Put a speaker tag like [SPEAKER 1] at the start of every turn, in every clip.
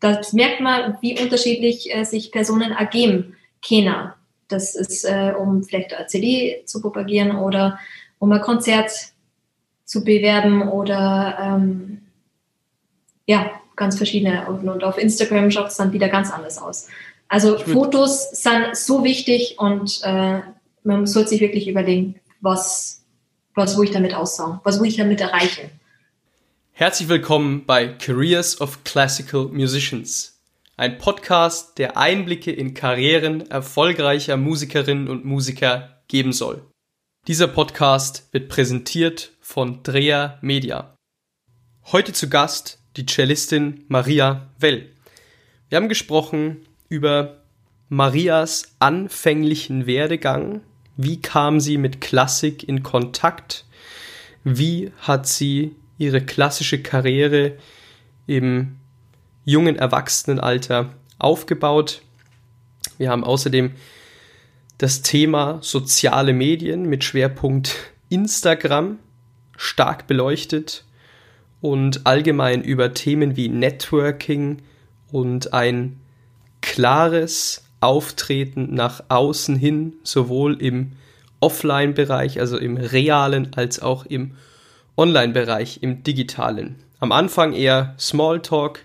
[SPEAKER 1] da merkt man, wie unterschiedlich äh, sich Personen ergeben können. Das ist, äh, um vielleicht eine CD zu propagieren oder um ein Konzert zu bewerben oder ähm, ja, ganz verschiedene. Und auf Instagram schaut es dann wieder ganz anders aus. Also Fotos sind so wichtig und äh, man sollte sich wirklich überlegen, was, was will ich damit aussagen, was will ich damit erreichen.
[SPEAKER 2] Herzlich willkommen bei Careers of Classical Musicians, ein Podcast, der Einblicke in Karrieren erfolgreicher Musikerinnen und Musiker geben soll. Dieser Podcast wird präsentiert von Drea Media. Heute zu Gast die Cellistin Maria Well. Wir haben gesprochen über Marias anfänglichen Werdegang. Wie kam sie mit Klassik in Kontakt? Wie hat sie ihre klassische Karriere im jungen Erwachsenenalter aufgebaut? Wir haben außerdem das Thema soziale Medien mit Schwerpunkt Instagram stark beleuchtet und allgemein über Themen wie Networking und ein klares Auftreten nach außen hin, sowohl im Offline-Bereich, also im realen, als auch im Online-Bereich, im digitalen. Am Anfang eher Smalltalk,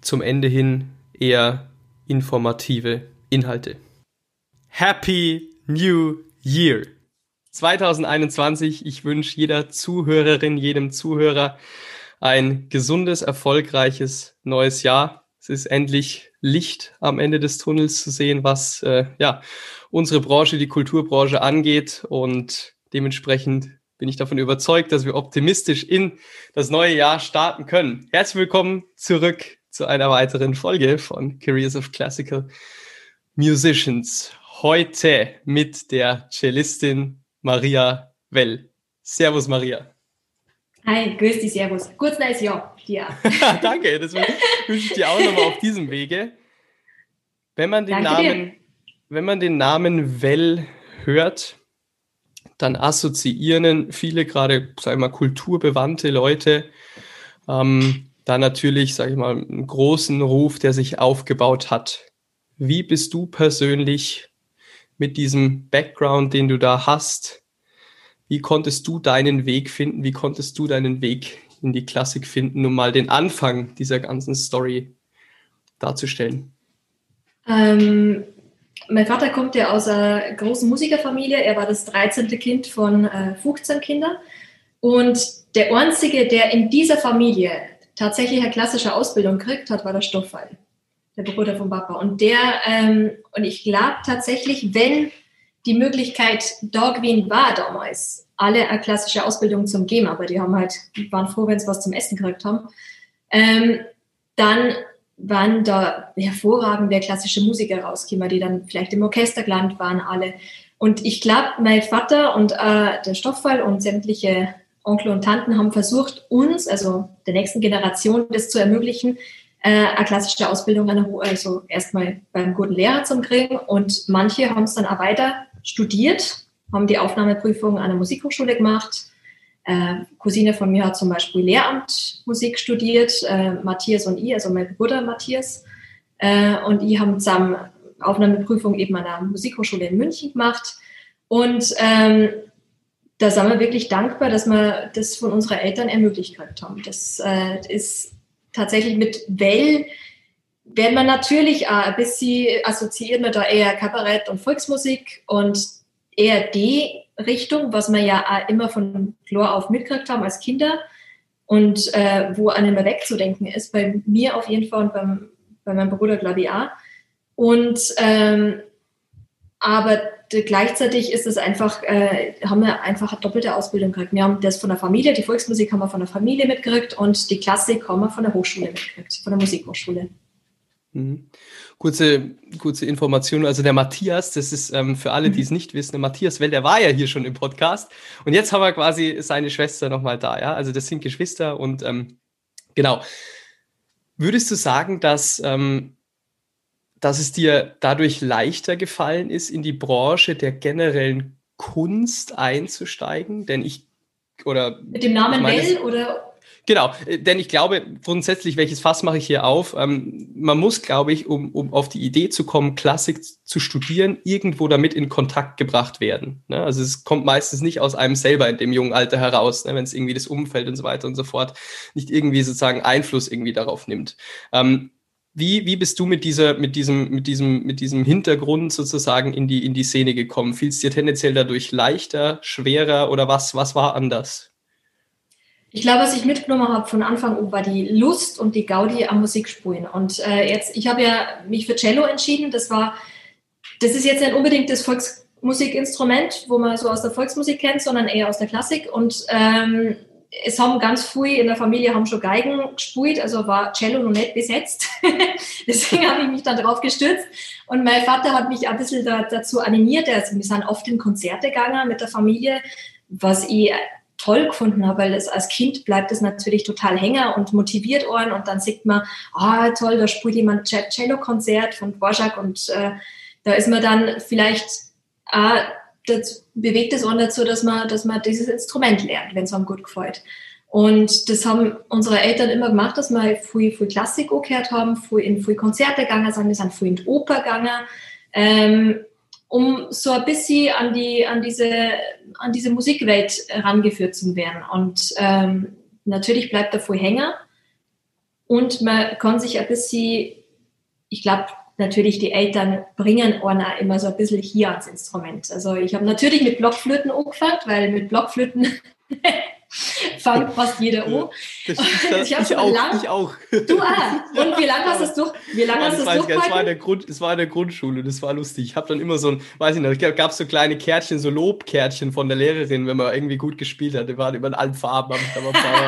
[SPEAKER 2] zum Ende hin eher informative Inhalte. Happy New Year! 2021, ich wünsche jeder Zuhörerin, jedem Zuhörer ein gesundes, erfolgreiches neues Jahr es ist endlich Licht am Ende des Tunnels zu sehen, was äh, ja unsere Branche, die Kulturbranche angeht. Und dementsprechend bin ich davon überzeugt, dass wir optimistisch in das neue Jahr starten können. Herzlich willkommen zurück zu einer weiteren Folge von Careers of Classical Musicians. Heute mit der Cellistin Maria Well. Servus Maria.
[SPEAKER 1] Hi, grüß dich, Servus. Kurz neues Jahr dir.
[SPEAKER 2] Danke, das wünsche ich dir auch nochmal auf diesem Wege. Wenn man den Danke Namen, dir. wenn man den Namen Well hört, dann assoziieren viele gerade, sag ich mal, kulturbewandte Leute ähm, da natürlich, sag ich mal, einen großen Ruf, der sich aufgebaut hat. Wie bist du persönlich mit diesem Background, den du da hast, wie konntest du deinen Weg finden? Wie konntest du deinen Weg in die Klassik finden, um mal den Anfang dieser ganzen Story darzustellen?
[SPEAKER 1] Ähm, mein Vater kommt ja aus einer großen Musikerfamilie. Er war das 13. Kind von äh, 15 Kindern. Und der Einzige, der in dieser Familie tatsächlich eine klassische Ausbildung gekriegt hat, war der Stoffwall, der Bruder von Papa. Und der, ähm, und ich glaube tatsächlich, wenn die Möglichkeit da gewesen war damals, alle eine klassische Ausbildung zum geben, aber die haben halt, waren froh, wenn sie was zum Essen gekriegt haben. Ähm, dann waren da hervorragende klassische Musiker rausgekommen, die dann vielleicht im Orchester gelandet waren, alle. Und ich glaube, mein Vater und äh, der Stofffall und sämtliche Onkel und Tanten haben versucht, uns, also der nächsten Generation, das zu ermöglichen, äh, eine klassische Ausbildung, also erstmal beim guten Lehrer zu kriegen. Und manche haben es dann auch weiter studiert haben die Aufnahmeprüfung an der Musikhochschule gemacht. Äh, Cousine von mir hat zum Beispiel Lehramt Musik studiert, äh, Matthias und ich, also mein Bruder Matthias. Äh, und ich haben zusammen Aufnahmeprüfung eben an der Musikhochschule in München gemacht. Und ähm, da sind wir wirklich dankbar, dass wir das von unseren Eltern ermöglicht haben. Das äh, ist tatsächlich mit Well werden wir natürlich auch ein bisschen assoziiert mit da eher Kabarett und Volksmusik und eher die Richtung, was wir ja immer von Chlor auf mitgekriegt haben als Kinder und äh, wo an immer wegzudenken ist, bei mir auf jeden Fall und beim, bei meinem Bruder glaube ich auch. Und ähm, aber gleichzeitig ist es einfach, äh, haben wir einfach eine doppelte Ausbildung gekriegt. Wir haben das von der Familie, die Volksmusik haben wir von der Familie mitgekriegt und die Klassik haben wir von der Hochschule mitgekriegt, von der Musikhochschule.
[SPEAKER 2] Mhm. Kurze, kurze Information. Also der Matthias, das ist ähm, für alle, die es mhm. nicht wissen, der Matthias Well, der war ja hier schon im Podcast. Und jetzt haben wir quasi seine Schwester nochmal da, ja. Also das sind Geschwister und ähm, genau. Würdest du sagen, dass, ähm, dass es dir dadurch leichter gefallen ist, in die Branche der generellen Kunst einzusteigen? Denn ich oder
[SPEAKER 1] mit dem Namen Well oder
[SPEAKER 2] Genau, äh, denn ich glaube, grundsätzlich, welches Fass mache ich hier auf? Ähm, man muss, glaube ich, um, um auf die Idee zu kommen, Klassik zu studieren, irgendwo damit in Kontakt gebracht werden. Ne? Also es kommt meistens nicht aus einem selber in dem jungen Alter heraus, ne? wenn es irgendwie das Umfeld und so weiter und so fort nicht irgendwie sozusagen Einfluss irgendwie darauf nimmt. Ähm, wie, wie bist du mit dieser, mit diesem, mit diesem, mit diesem Hintergrund sozusagen in die, in die Szene gekommen? Fiel es dir tendenziell dadurch leichter, schwerer oder was, was war anders?
[SPEAKER 1] Ich glaube, was ich mitgenommen habe von Anfang an, war die Lust und die Gaudi am Musikspielen. Und äh, jetzt, ich habe ja mich für Cello entschieden. Das war, das ist jetzt nicht unbedingt das Volksmusikinstrument, wo man so aus der Volksmusik kennt, sondern eher aus der Klassik. Und ähm, es haben ganz früh in der Familie haben schon Geigen gespielt, also war Cello noch nicht besetzt. Deswegen habe ich mich dann drauf gestürzt. Und mein Vater hat mich ein bisschen da, dazu animiert. Also wir sind oft in Konzerte gegangen mit der Familie, was ich toll gefunden habe, weil das, als Kind bleibt es natürlich total hänger und motiviert worden und dann sieht man, ah oh, toll, da spielt jemand Cello-Konzert von Dvorak und äh, da ist man dann vielleicht äh, das bewegt es auch dazu, dass man, dass man dieses Instrument lernt, wenn es einem gut gefällt. Und das haben unsere Eltern immer gemacht, dass wir viel, viel Klassik gehört haben, viel in viel Konzerte gegangen sind, wir sind viel in die Oper gegangen, ähm, um so ein bisschen an, die, an, diese, an diese Musikwelt herangeführt zu werden. Und ähm, natürlich bleibt da viel Hänger und man kann sich ein bisschen, ich glaube, natürlich die Eltern bringen einen immer so ein bisschen hier ans Instrument. Also ich habe natürlich mit Blockflöten angefangen, weil mit Blockflöten fängt fast jeder an.
[SPEAKER 2] Das, das, ich, ich auch, lang, ich auch.
[SPEAKER 1] Du auch. Und wie lange hast du es durch? Wie lange hast du es
[SPEAKER 2] Es war in der Grund, es war in der Grundschule, das war lustig. Ich habe dann immer so ein, weiß ich nicht, gab es so kleine Kärtchen, so Lobkärtchen von der Lehrerin, wenn man irgendwie gut gespielt hat. Die waren immer in allen Farben,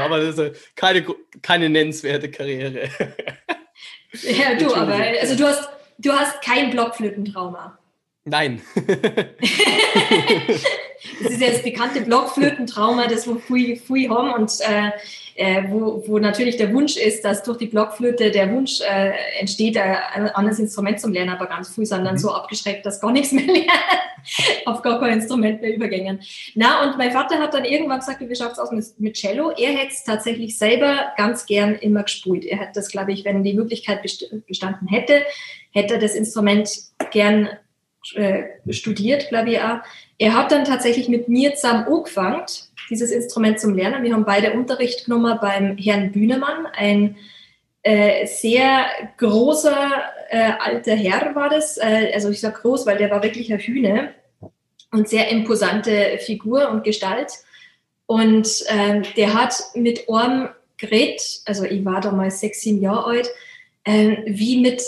[SPEAKER 2] aber das ist keine, keine nennenswerte Karriere.
[SPEAKER 1] Ja, du, aber also du hast du hast kein Blockflötentrauma.
[SPEAKER 2] Nein.
[SPEAKER 1] das ist ja das bekannte Blockflötentrauma, das wo Fui, Fui haben und äh, äh, wo, wo natürlich der Wunsch ist, dass durch die Blockflöte der Wunsch äh, entsteht, äh, ein anderes Instrument zum Lernen, aber ganz früh sind dann mhm. so abgeschreckt, dass gar nichts mehr lernen, auf gar kein Instrument mehr übergängen. Na, und mein Vater hat dann irgendwann gesagt, wie schaut es aus mit, mit Cello? Er hätte es tatsächlich selber ganz gern immer gespielt. Er hätte das, glaube ich, wenn die Möglichkeit bestanden hätte, hätte das Instrument gern äh, studiert, auch. Er hat dann tatsächlich mit mir zusammen angefangen, dieses Instrument zum Lernen. Wir haben beide Unterricht genommen beim Herrn Bühnemann, ein äh, sehr großer äh, alter Herr war das. Äh, also ich sage groß, weil der war wirklich eine Hühne und sehr imposante Figur und Gestalt. Und ähm, der hat mit Orm geredet, also ich war damals sechs, sieben Jahre alt, äh, wie mit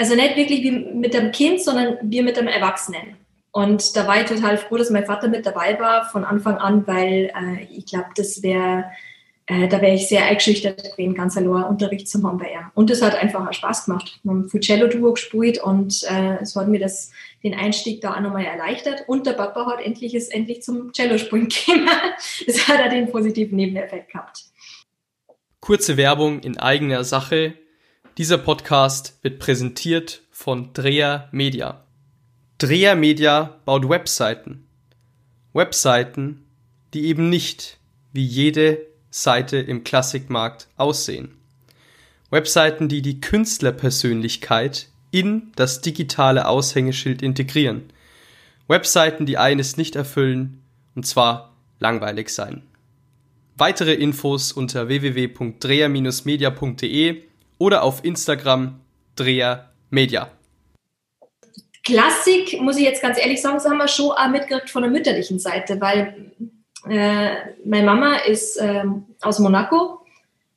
[SPEAKER 1] also nicht wirklich wie mit dem Kind, sondern wie mit dem Erwachsenen. Und da war ich total froh, dass mein Vater mit dabei war von Anfang an, weil äh, ich glaube, das wäre, äh, da wäre ich sehr eingeschüchtert gewesen, ganz allein Unterricht zu haben bei ihm. Und es hat einfach auch Spaß gemacht. Wir haben Fucello-Duo gespielt und äh, es hat mir das, den Einstieg da auch nochmal erleichtert. Und der Papa hat endlich es endlich zum Cello-Spielen gekommen. das hat er den positiven Nebeneffekt gehabt.
[SPEAKER 2] Kurze Werbung in eigener Sache. Dieser Podcast wird präsentiert von Dreher Media. Dreher Media baut Webseiten. Webseiten, die eben nicht wie jede Seite im Klassikmarkt aussehen. Webseiten, die die Künstlerpersönlichkeit in das digitale Aushängeschild integrieren. Webseiten, die eines nicht erfüllen, und zwar langweilig sein. Weitere Infos unter www.dreher-media.de oder auf Instagram Dreher Media.
[SPEAKER 1] Klassik, muss ich jetzt ganz ehrlich sagen, das haben wir schon auch mitgekriegt von der mütterlichen Seite, weil äh, meine Mama ist äh, aus Monaco,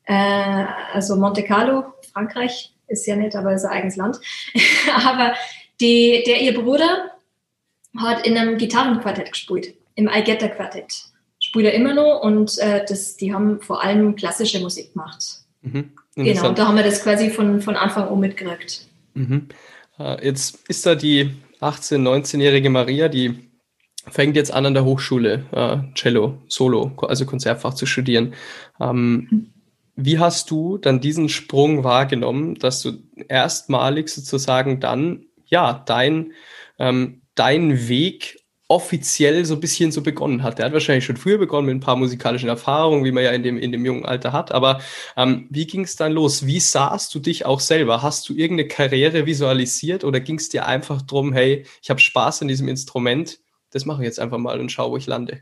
[SPEAKER 1] äh, also Monte Carlo, Frankreich, ist ja nicht, aber ist ein eigenes Land. aber die, der ihr Bruder hat in einem Gitarrenquartett gespielt, im Get Quartett. Spielt er immer noch und äh, das, die haben vor allem klassische Musik gemacht. Mhm. Genau, und da haben wir das quasi von, von Anfang an mitgekriegt.
[SPEAKER 2] Mhm. Äh, jetzt ist da die 18-, 19-jährige Maria, die fängt jetzt an an der Hochschule äh, Cello, Solo, also Konzertfach zu studieren. Ähm, mhm. Wie hast du dann diesen Sprung wahrgenommen, dass du erstmalig sozusagen dann, ja, dein, ähm, dein Weg offiziell so ein bisschen so begonnen hat. Der hat wahrscheinlich schon früher begonnen mit ein paar musikalischen Erfahrungen, wie man ja in dem, in dem jungen Alter hat. Aber ähm, wie ging es dann los? Wie sahst du dich auch selber? Hast du irgendeine Karriere visualisiert oder ging es dir einfach darum, hey, ich habe Spaß an diesem Instrument, das mache ich jetzt einfach mal und schaue, wo ich lande?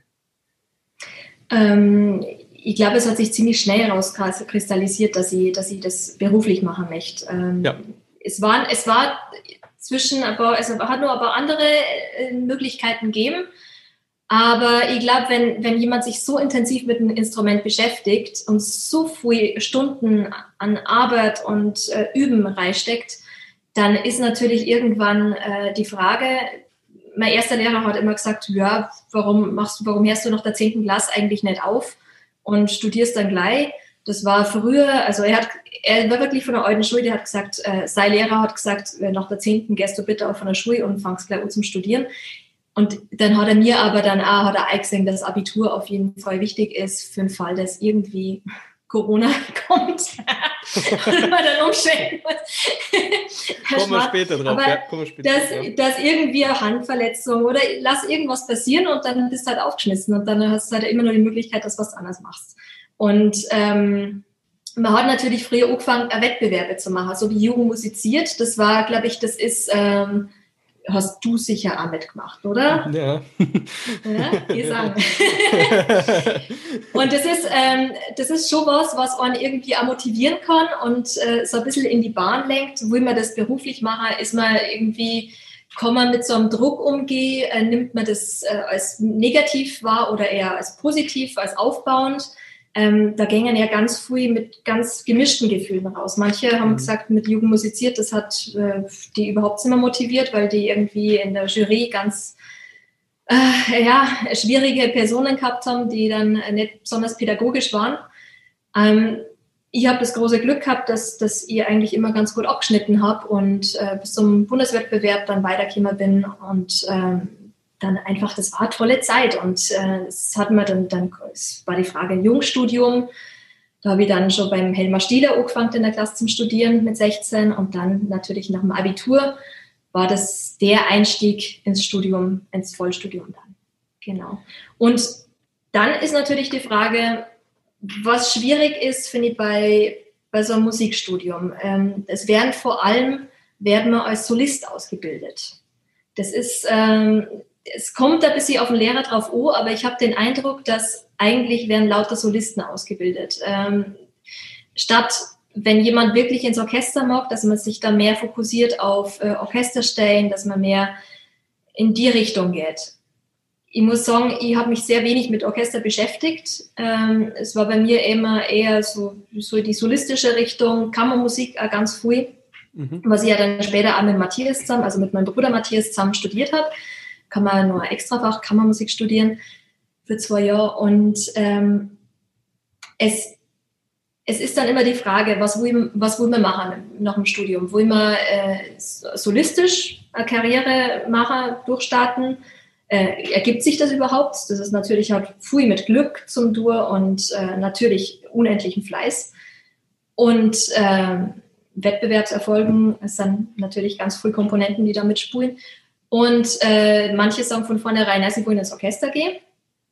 [SPEAKER 1] Ähm, ich glaube, es hat sich ziemlich schnell herauskristallisiert, dass ich, dass ich das beruflich machen möchte. Ähm, ja. es, war, es war zwischen, aber es hat nur aber andere äh, Möglichkeiten gegeben. Aber ich glaube, wenn, wenn jemand sich so intensiv mit einem Instrument beschäftigt und so viele Stunden an Arbeit und äh, Üben reinsteckt, dann ist natürlich irgendwann äh, die Frage, mein erster Lehrer hat immer gesagt, ja, warum machst du, warum hörst du nach der 10. Klasse eigentlich nicht auf und studierst dann gleich? Das war früher, also er hat, er war wirklich von der alten Schule, der hat gesagt, äh, sein Lehrer hat gesagt, äh, nach der 10. gehst du bitte auf von der Schule und fangst gleich an zum Studieren. Und dann hat er mir aber dann auch, hat er eingesehen, dass Abitur auf jeden Fall wichtig ist für den Fall, dass irgendwie Corona kommt und man dann umstellen muss.
[SPEAKER 2] kommen wir später drauf.
[SPEAKER 1] Aber ja, kommen wir später dass, ja. dass irgendwie eine Handverletzung oder lass irgendwas passieren und dann bist du halt aufgeschmissen und dann hast du halt immer nur die Möglichkeit, dass du was anderes machst. Und ähm, man hat natürlich früher angefangen, Wettbewerbe zu machen, so wie Jugend musiziert. Das war, glaube ich, das ist... Ähm, hast du sicher auch mitgemacht, oder?
[SPEAKER 2] Ja.
[SPEAKER 1] ja sagen. und das ist, ähm, das ist schon was, was man irgendwie auch motivieren kann und äh, so ein bisschen in die Bahn lenkt. Will man das beruflich machen, ist man irgendwie, kann man mit so einem Druck umgehen, äh, nimmt man das äh, als negativ wahr oder eher als positiv, als aufbauend? Ähm, da gingen ja ganz früh mit ganz gemischten Gefühlen raus. Manche haben mhm. gesagt, mit Jugend musiziert, das hat äh, die überhaupt nicht mehr motiviert, weil die irgendwie in der Jury ganz äh, ja, schwierige Personen gehabt haben, die dann nicht besonders pädagogisch waren. Ähm, ich habe das große Glück gehabt, dass, dass ich eigentlich immer ganz gut abgeschnitten habe und äh, bis zum Bundeswettbewerb dann weitergekommen bin und ähm, dann einfach, das war tolle Zeit und äh, hat mir dann, dann es war die Frage Jungstudium. Da habe ich dann schon beim Helmer Stieler angefangen in der Klasse zum Studieren mit 16 und dann natürlich nach dem Abitur war das der Einstieg ins Studium, ins Vollstudium dann. Genau. Und dann ist natürlich die Frage, was schwierig ist, finde ich bei, bei so einem Musikstudium. Ähm, es werden vor allem, werden wir als Solist ausgebildet. Das ist, ähm, es kommt ein bisschen auf den Lehrer drauf an, aber ich habe den Eindruck, dass eigentlich werden lauter Solisten ausgebildet. Ähm, statt wenn jemand wirklich ins Orchester mag, dass man sich da mehr fokussiert auf äh, Orchesterstellen, dass man mehr in die Richtung geht. Ich muss sagen, ich habe mich sehr wenig mit Orchester beschäftigt. Ähm, es war bei mir immer eher so, so die solistische Richtung, Kammermusik auch ganz früh, mhm. was ich ja dann später auch mit Matthias zusammen, also mit meinem Bruder Matthias zusammen studiert habe kann man nur extrafach Kammermusik studieren für zwei Jahre. Und ähm, es, es ist dann immer die Frage, was will, was will man machen nach dem Studium? Will man äh, solistisch eine Karriere machen, durchstarten? Äh, ergibt sich das überhaupt? Das ist natürlich halt viel mit Glück zum Dur und äh, natürlich unendlichen Fleiß. Und äh, Wettbewerbserfolgen sind natürlich ganz viele Komponenten, die da mitspulen. Und äh, manche sagen von vornherein, dass sie wollen ins Orchester gehen.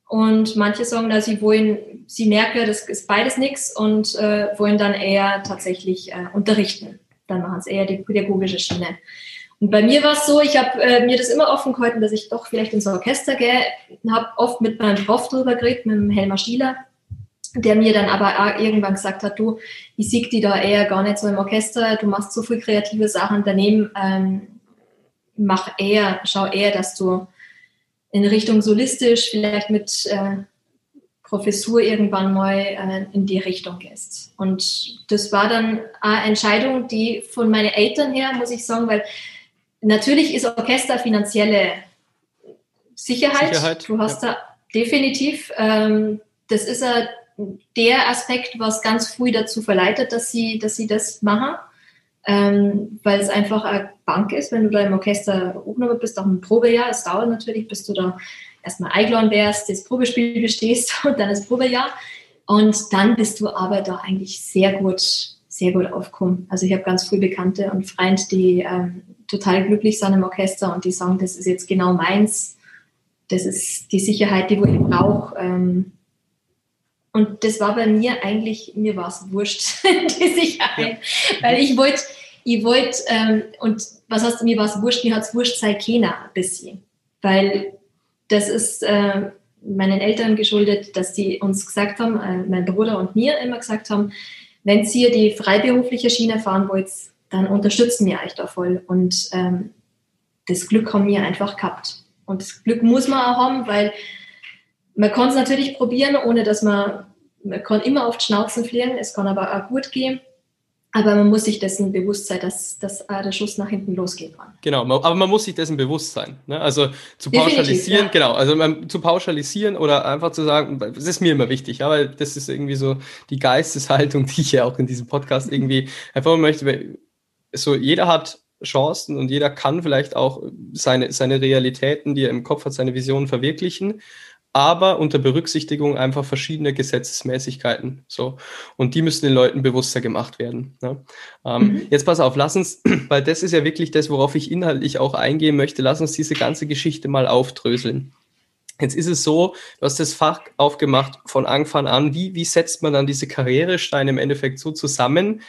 [SPEAKER 1] Und manche sagen, dass sie wollen, sie merken, das ist beides nichts und äh, wollen dann eher tatsächlich äh, unterrichten. Dann machen sie eher die pädagogische Schiene. Und bei mir war es so, ich habe äh, mir das immer offen gehalten, dass ich doch vielleicht ins Orchester gehe. Habe oft mit meinem Prof drüber geredet, mit dem Helmer Stieler, der mir dann aber auch irgendwann gesagt hat, du, ich sehe die da eher gar nicht so im Orchester, du machst so viel kreative Sachen daneben. Ähm, mach eher, schau eher, dass du in Richtung solistisch, vielleicht mit äh, Professur irgendwann mal äh, in die Richtung gehst. Und das war dann eine Entscheidung, die von meinen Eltern her, muss ich sagen, weil natürlich ist Orchester finanzielle Sicherheit. Sicherheit du hast ja. da definitiv, ähm, das ist ja der Aspekt, was ganz früh dazu verleitet, dass sie, dass sie das machen ähm, weil es einfach eine Bank ist, wenn du da im Orchester aufgenommen bist, auch ein Probejahr. Es dauert natürlich, bis du da erstmal eingeladen wärst, das Probespiel bestehst und dann das Probejahr. Und dann bist du aber da eigentlich sehr gut, sehr gut aufgekommen. Also ich habe ganz früh Bekannte und Freunde, die ähm, total glücklich sind im Orchester und die sagen, das ist jetzt genau meins. das ist die Sicherheit, die ich brauche. Ähm, und das war bei mir eigentlich, mir war es wurscht, die Sicherheit. Ja. Weil ich wollte, ich wollte, ähm, und was heißt, mir war es wurscht, mir hat es wurscht sei keiner ein bisschen. Weil das ist äh, meinen Eltern geschuldet, dass sie uns gesagt haben, äh, mein Bruder und mir immer gesagt haben, wenn ihr die freiberufliche Schiene fahren wollt, dann unterstützen wir euch da voll. Und ähm, das Glück haben wir einfach gehabt. Und das Glück muss man auch haben, weil man kann es natürlich probieren, ohne dass man, man kann immer auf die Schnauzen fliegen, es kann aber auch gut gehen. Aber man muss sich dessen bewusst sein, dass, dass der Schuss nach hinten losgehen kann.
[SPEAKER 2] Genau, aber man muss sich dessen bewusst sein. Ne? Also zu pauschalisieren, ja. genau, also man, zu pauschalisieren oder einfach zu sagen, das ist mir immer wichtig, aber das ist irgendwie so die Geisteshaltung, die ich ja auch in diesem Podcast irgendwie einfach möchte. So, jeder hat Chancen und jeder kann vielleicht auch seine, seine Realitäten, die er im Kopf hat, seine Visionen verwirklichen aber unter Berücksichtigung einfach verschiedener Gesetzesmäßigkeiten. So. Und die müssen den Leuten bewusster gemacht werden. Ne? Ähm, mhm. Jetzt pass auf, lass uns, weil das ist ja wirklich das, worauf ich inhaltlich auch eingehen möchte, lass uns diese ganze Geschichte mal aufdröseln. Jetzt ist es so, du hast das Fach aufgemacht von Anfang an. Wie, wie setzt man dann diese Karrieresteine im Endeffekt so zusammen,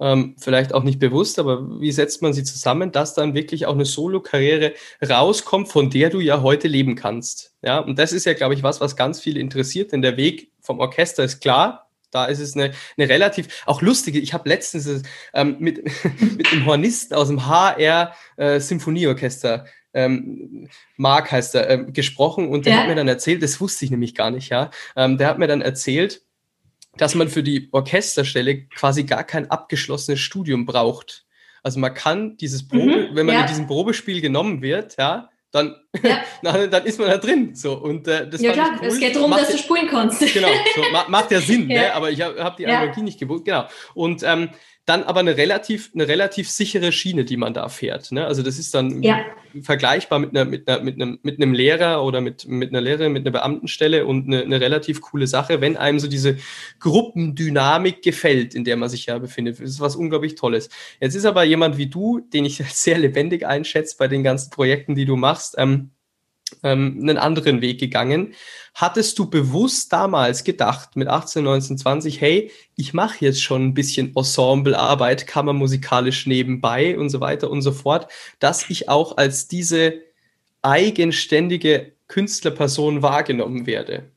[SPEAKER 2] ähm, vielleicht auch nicht bewusst, aber wie setzt man sie zusammen, dass dann wirklich auch eine Solo-Karriere rauskommt, von der du ja heute leben kannst. Ja, und das ist ja, glaube ich, was, was ganz viele interessiert, denn der Weg vom Orchester ist klar, da ist es eine, eine relativ, auch lustige, ich habe letztens ähm, mit, mit einem Hornisten aus dem HR äh, Symphonieorchester, ähm, Mark heißt er, äh, gesprochen und der ja. hat mir dann erzählt, das wusste ich nämlich gar nicht, ja, ähm, der hat mir dann erzählt, dass man für die Orchesterstelle quasi gar kein abgeschlossenes Studium braucht. Also man kann dieses Probe, mhm, wenn man ja. in diesem Probespiel genommen wird, ja, dann, ja. na, dann ist man da drin. So. Und, äh, das
[SPEAKER 1] ja klar, cool. es geht darum, dass du spulen kannst.
[SPEAKER 2] Genau, so, macht ja Sinn, ja. Ne? aber ich habe hab die Analogie nicht gewusst. Genau. Und ähm, dann aber eine relativ, eine relativ sichere Schiene, die man da fährt. Ne? Also das ist dann ja. vergleichbar mit, einer, mit, einer, mit, einem, mit einem Lehrer oder mit, mit einer Lehrerin, mit einer Beamtenstelle und eine, eine relativ coole Sache, wenn einem so diese Gruppendynamik gefällt, in der man sich ja befindet. Das ist was unglaublich Tolles. Jetzt ist aber jemand wie du, den ich sehr lebendig einschätze bei den ganzen Projekten, die du machst, ähm, ähm, einen anderen Weg gegangen. Hattest du bewusst damals gedacht, mit 18, 19, 20, hey, ich mache jetzt schon ein bisschen Ensemblearbeit, kammermusikalisch nebenbei und so weiter und so fort, dass ich auch als diese eigenständige Künstlerperson wahrgenommen werde?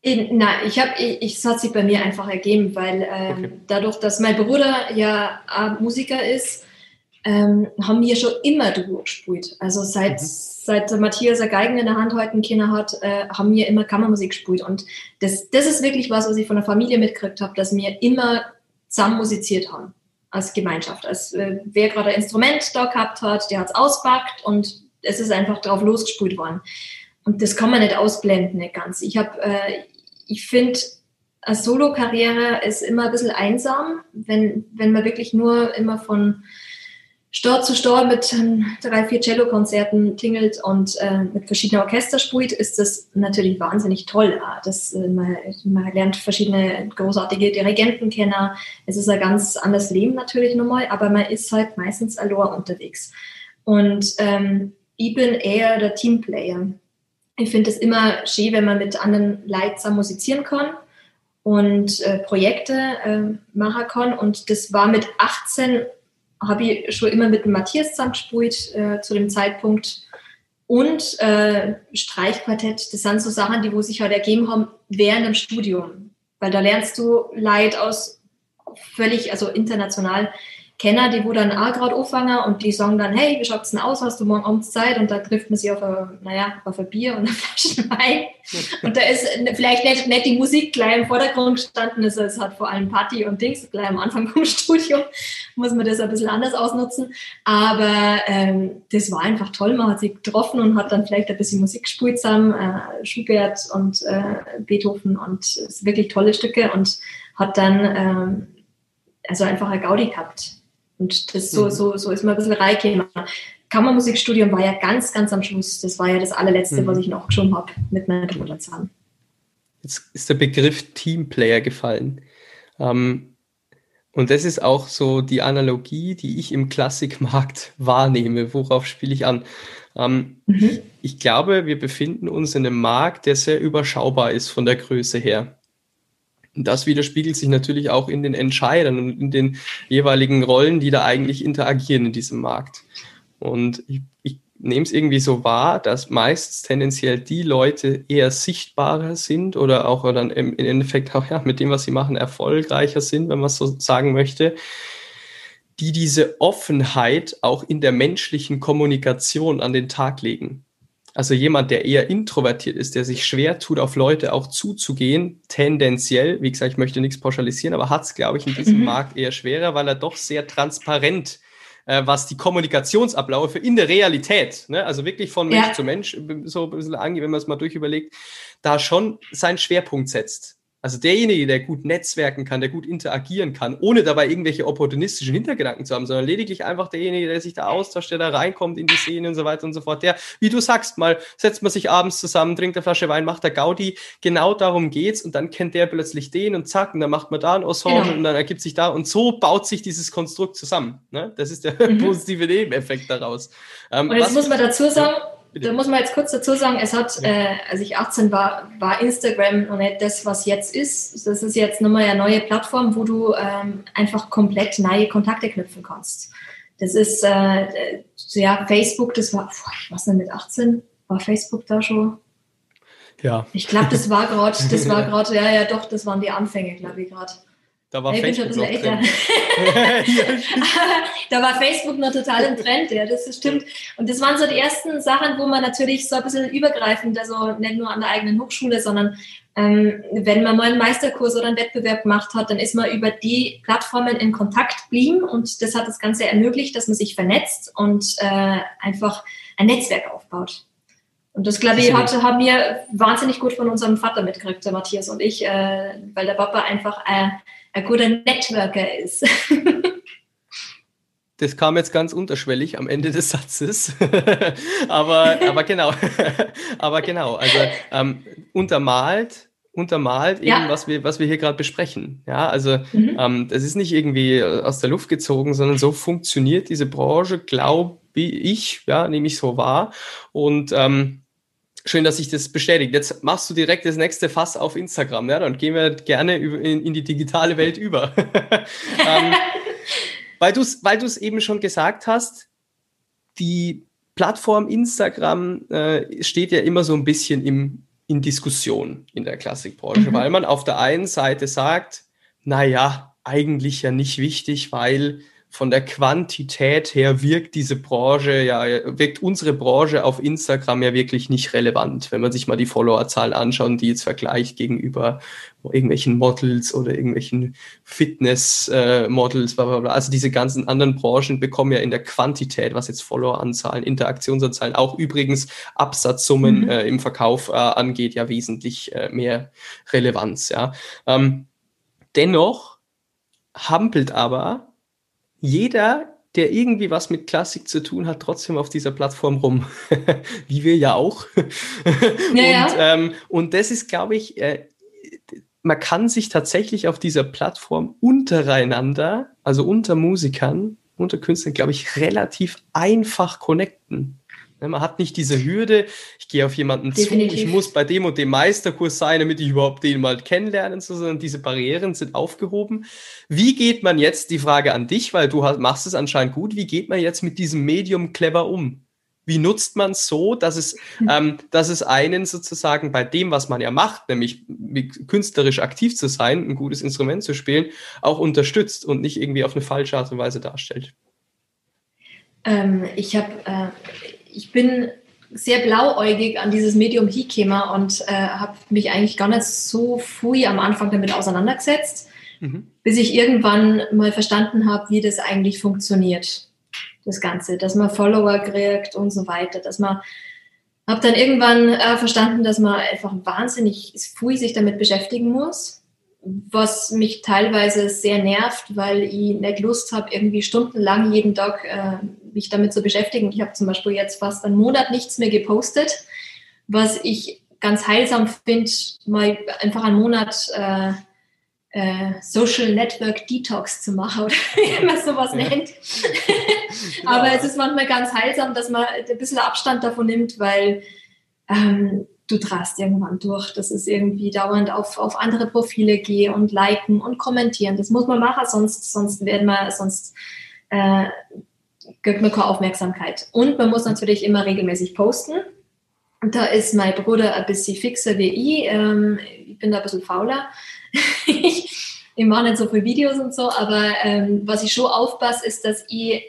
[SPEAKER 1] In, nein, ich habe, ich, es hat sich bei mir einfach ergeben, weil ähm, okay. dadurch, dass mein Bruder ja Musiker ist, ähm, haben wir schon immer Duo gespielt. Also seit, mhm. seit Matthias eine Geigen in der Hand heute Kinder hat, äh, haben wir immer Kammermusik gespielt. Und das, das ist wirklich was, was ich von der Familie mitgekriegt habe, dass wir immer zusammen musiziert haben als Gemeinschaft. Als äh, wer gerade ein Instrument da gehabt hat, der hat es auspackt und es ist einfach drauf losgespielt worden. Und das kann man nicht ausblenden, nicht ganz. Ich habe, äh, ich finde, eine Solo-Karriere ist immer ein bisschen einsam, wenn, wenn man wirklich nur immer von Stor zu Stor mit drei, vier Cello-Konzerten tingelt und äh, mit verschiedenen Orchester spielt, ist das natürlich wahnsinnig toll. Das, äh, man, man, lernt verschiedene großartige Dirigenten kennen. Es ist ein ganz anderes Leben natürlich nochmal, aber man ist halt meistens allein unterwegs. Und ähm, ich bin eher der Teamplayer. Ich finde es immer schön, wenn man mit anderen Leuten musizieren kann und äh, Projekte äh, machen kann. Und das war mit 18 habe ich schon immer mit dem Matthias zusammengespielt äh, zu dem Zeitpunkt. Und äh, Streichquartett, das sind so Sachen, die wo sich halt ergeben haben während dem Studium. Weil da lernst du Leid aus völlig, also international Kenner, die wo dann auch gerade anfangen und die sagen dann, hey, wie schaut's denn aus, hast du morgen Abend Zeit? Und da trifft man sich auf ein, naja, auf ein Bier und eine Flasche Wein. Und da ist vielleicht nicht, nicht die Musik gleich im Vordergrund gestanden, also es hat vor allem Party und Dings, gleich am Anfang vom Studium muss man das ein bisschen anders ausnutzen. Aber ähm, das war einfach toll, man hat sich getroffen und hat dann vielleicht ein bisschen Musik gespielt zusammen, äh, Schubert und äh, Beethoven und wirklich tolle Stücke und hat dann ähm, also einfach eine Gaudi gehabt und das so, mhm. so, so ist mir ein bisschen reingekommen. Kammermusikstudium war ja ganz, ganz am Schluss. Das war ja das allerletzte, mhm. was ich noch geschoben habe mit meiner zusammen.
[SPEAKER 2] Jetzt ist der Begriff Teamplayer gefallen. Ähm, Und das ist auch so die Analogie, die ich im Klassikmarkt wahrnehme. Worauf spiele ich an? Ähm, mhm. Ich glaube, wir befinden uns in einem Markt, der sehr überschaubar ist von der Größe her. Und das widerspiegelt sich natürlich auch in den Entscheidern und in den jeweiligen Rollen, die da eigentlich interagieren in diesem Markt. Und ich, ich nehme es irgendwie so wahr, dass meistens tendenziell die Leute eher sichtbarer sind oder auch dann im, im Endeffekt auch ja, mit dem, was sie machen, erfolgreicher sind, wenn man es so sagen möchte, die diese Offenheit auch in der menschlichen Kommunikation an den Tag legen. Also jemand, der eher introvertiert ist, der sich schwer tut, auf Leute auch zuzugehen, tendenziell, wie gesagt, ich möchte nichts pauschalisieren, aber hat es, glaube ich, in diesem mhm. Markt eher schwerer, weil er doch sehr transparent äh, was die Kommunikationsabläufe in der Realität, ne, also wirklich von Mensch ja. zu Mensch, so ein bisschen angeht, wenn man es mal durchüberlegt, da schon seinen Schwerpunkt setzt. Also derjenige, der gut netzwerken kann, der gut interagieren kann, ohne dabei irgendwelche opportunistischen Hintergedanken zu haben, sondern lediglich einfach derjenige, der sich da austauscht, der da reinkommt in die Szene und so weiter und so fort. Der, wie du sagst, mal setzt man sich abends zusammen, trinkt eine Flasche Wein, macht der Gaudi. Genau darum geht's und dann kennt der plötzlich den und zack, und dann macht man da ein Ensemble genau. und dann ergibt sich da und so baut sich dieses Konstrukt zusammen. Ne? Das ist der mhm. positive Nebeneffekt daraus.
[SPEAKER 1] Ähm, und jetzt muss man dazu sagen, da muss man jetzt kurz dazu sagen, es hat, ja. äh, als ich 18 war, war Instagram noch nicht das, was jetzt ist. Das ist jetzt nochmal eine neue Plattform, wo du ähm, einfach komplett neue Kontakte knüpfen kannst. Das ist, äh, ja, Facebook, das war, ich weiß nicht, mit 18 war Facebook da schon. Ja. Ich glaube, das war gerade, das war gerade, ja, ja, doch, das waren die Anfänge, glaube ich, gerade.
[SPEAKER 2] Da war hey, Facebook noch älter.
[SPEAKER 1] da war Facebook noch total im Trend, ja, das stimmt. Und das waren so die ersten Sachen, wo man natürlich so ein bisschen übergreifend, also nicht nur an der eigenen Hochschule, sondern ähm, wenn man mal einen Meisterkurs oder einen Wettbewerb gemacht hat, dann ist man über die Plattformen in Kontakt geblieben und das hat das Ganze ermöglicht, dass man sich vernetzt und äh, einfach ein Netzwerk aufbaut. Und das, glaube ich, hat, haben wir wahnsinnig gut von unserem Vater mitgekriegt, der Matthias und ich, äh, weil der Papa einfach äh, ein guter Networker ist.
[SPEAKER 2] Das kam jetzt ganz unterschwellig am Ende des Satzes. aber, aber genau. aber genau. Also ähm, untermalt, untermalt eben, ja. was wir, was wir hier gerade besprechen. Ja, also mhm. ähm, das ist nicht irgendwie aus der Luft gezogen, sondern so funktioniert diese Branche, glaube ich, ja, nehme ich so wahr. Und ähm, Schön, dass sich das bestätigt. Jetzt machst du direkt das nächste Fass auf Instagram. Ja, dann gehen wir gerne in, in die digitale Welt über. ähm, weil du es weil eben schon gesagt hast, die Plattform Instagram äh, steht ja immer so ein bisschen im, in Diskussion in der Klassikbranche, mhm. weil man auf der einen Seite sagt, naja, eigentlich ja nicht wichtig, weil von der Quantität her wirkt diese Branche ja, wirkt unsere Branche auf Instagram ja wirklich nicht relevant, wenn man sich mal die Followerzahl anschaut die jetzt vergleicht gegenüber irgendwelchen Models oder irgendwelchen Fitness-Models, äh, also diese ganzen anderen Branchen bekommen ja in der Quantität, was jetzt Followeranzahlen, Interaktionsanzahlen, auch übrigens Absatzsummen mhm. äh, im Verkauf äh, angeht, ja wesentlich äh, mehr Relevanz. Ja. Ähm, dennoch hampelt aber jeder, der irgendwie was mit Klassik zu tun hat, trotzdem auf dieser Plattform rum. Wie wir ja auch. Ja, und, Ähm, und das ist, glaube ich, äh, man kann sich tatsächlich auf dieser Plattform untereinander, also unter Musikern, unter Künstlern, glaube ich, relativ einfach connecten. Ne, man hat nicht diese Hürde, ich gehe auf jemanden Definitiv. zu, ich muss bei dem und dem Meisterkurs sein, damit ich überhaupt den mal kennenlernen, sondern diese Barrieren sind aufgehoben. Wie geht man jetzt, die Frage an dich, weil du machst es anscheinend gut, wie geht man jetzt mit diesem Medium clever um? Wie nutzt man es so, dass es, hm. ähm, dass es einen sozusagen bei dem, was man ja macht, nämlich künstlerisch aktiv zu sein, ein gutes Instrument zu spielen, auch unterstützt und nicht irgendwie auf eine falsche Art und Weise darstellt?
[SPEAKER 1] Ähm, ich habe äh, ich bin sehr blauäugig an dieses Medium Hikema und äh, habe mich eigentlich gar nicht so früh am Anfang damit auseinandergesetzt, mhm. bis ich irgendwann mal verstanden habe, wie das eigentlich funktioniert, das Ganze, dass man Follower kriegt und so weiter, dass man habe dann irgendwann äh, verstanden, dass man einfach wahnsinnig früh sich damit beschäftigen muss, was mich teilweise sehr nervt, weil ich nicht Lust habe, irgendwie stundenlang jeden Tag äh, mich damit zu beschäftigen. Ich habe zum Beispiel jetzt fast einen Monat nichts mehr gepostet, was ich ganz heilsam finde, mal einfach einen Monat äh, äh, Social Network Detox zu machen oder wie man sowas ja. nennt. genau. Aber es ist manchmal ganz heilsam, dass man ein bisschen Abstand davon nimmt, weil ähm, du drast irgendwann durch. Das ist irgendwie dauernd auf, auf andere Profile gehen und liken und kommentieren. Das muss man machen, sonst, sonst werden wir, sonst äh, gibt man keine Aufmerksamkeit. Und man muss natürlich immer regelmäßig posten. Da ist mein Bruder ein bisschen fixer wie ich. Ähm, ich bin da ein bisschen fauler. ich, ich mache nicht so viele Videos und so, aber ähm, was ich schon aufpasse, ist, dass ich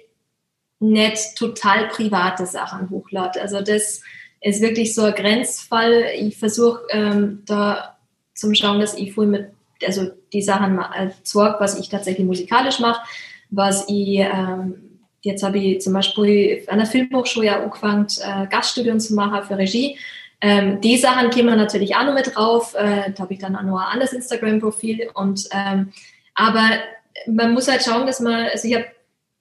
[SPEAKER 1] nicht total private Sachen hochlade. Also das ist wirklich so ein Grenzfall. Ich versuche ähm, da zum Schauen, dass ich voll mit, also die Sachen äh, sorge, was ich tatsächlich musikalisch mache, was ich, ähm, jetzt habe ich zum Beispiel an der Filmhochschule angefangen, äh, Gaststudien zu machen für Regie. Ähm, die Sachen kämen natürlich auch noch mit drauf. Äh, da habe ich dann auch noch ein anderes Instagram-Profil. Ähm, aber man muss halt schauen, dass man, also ich habe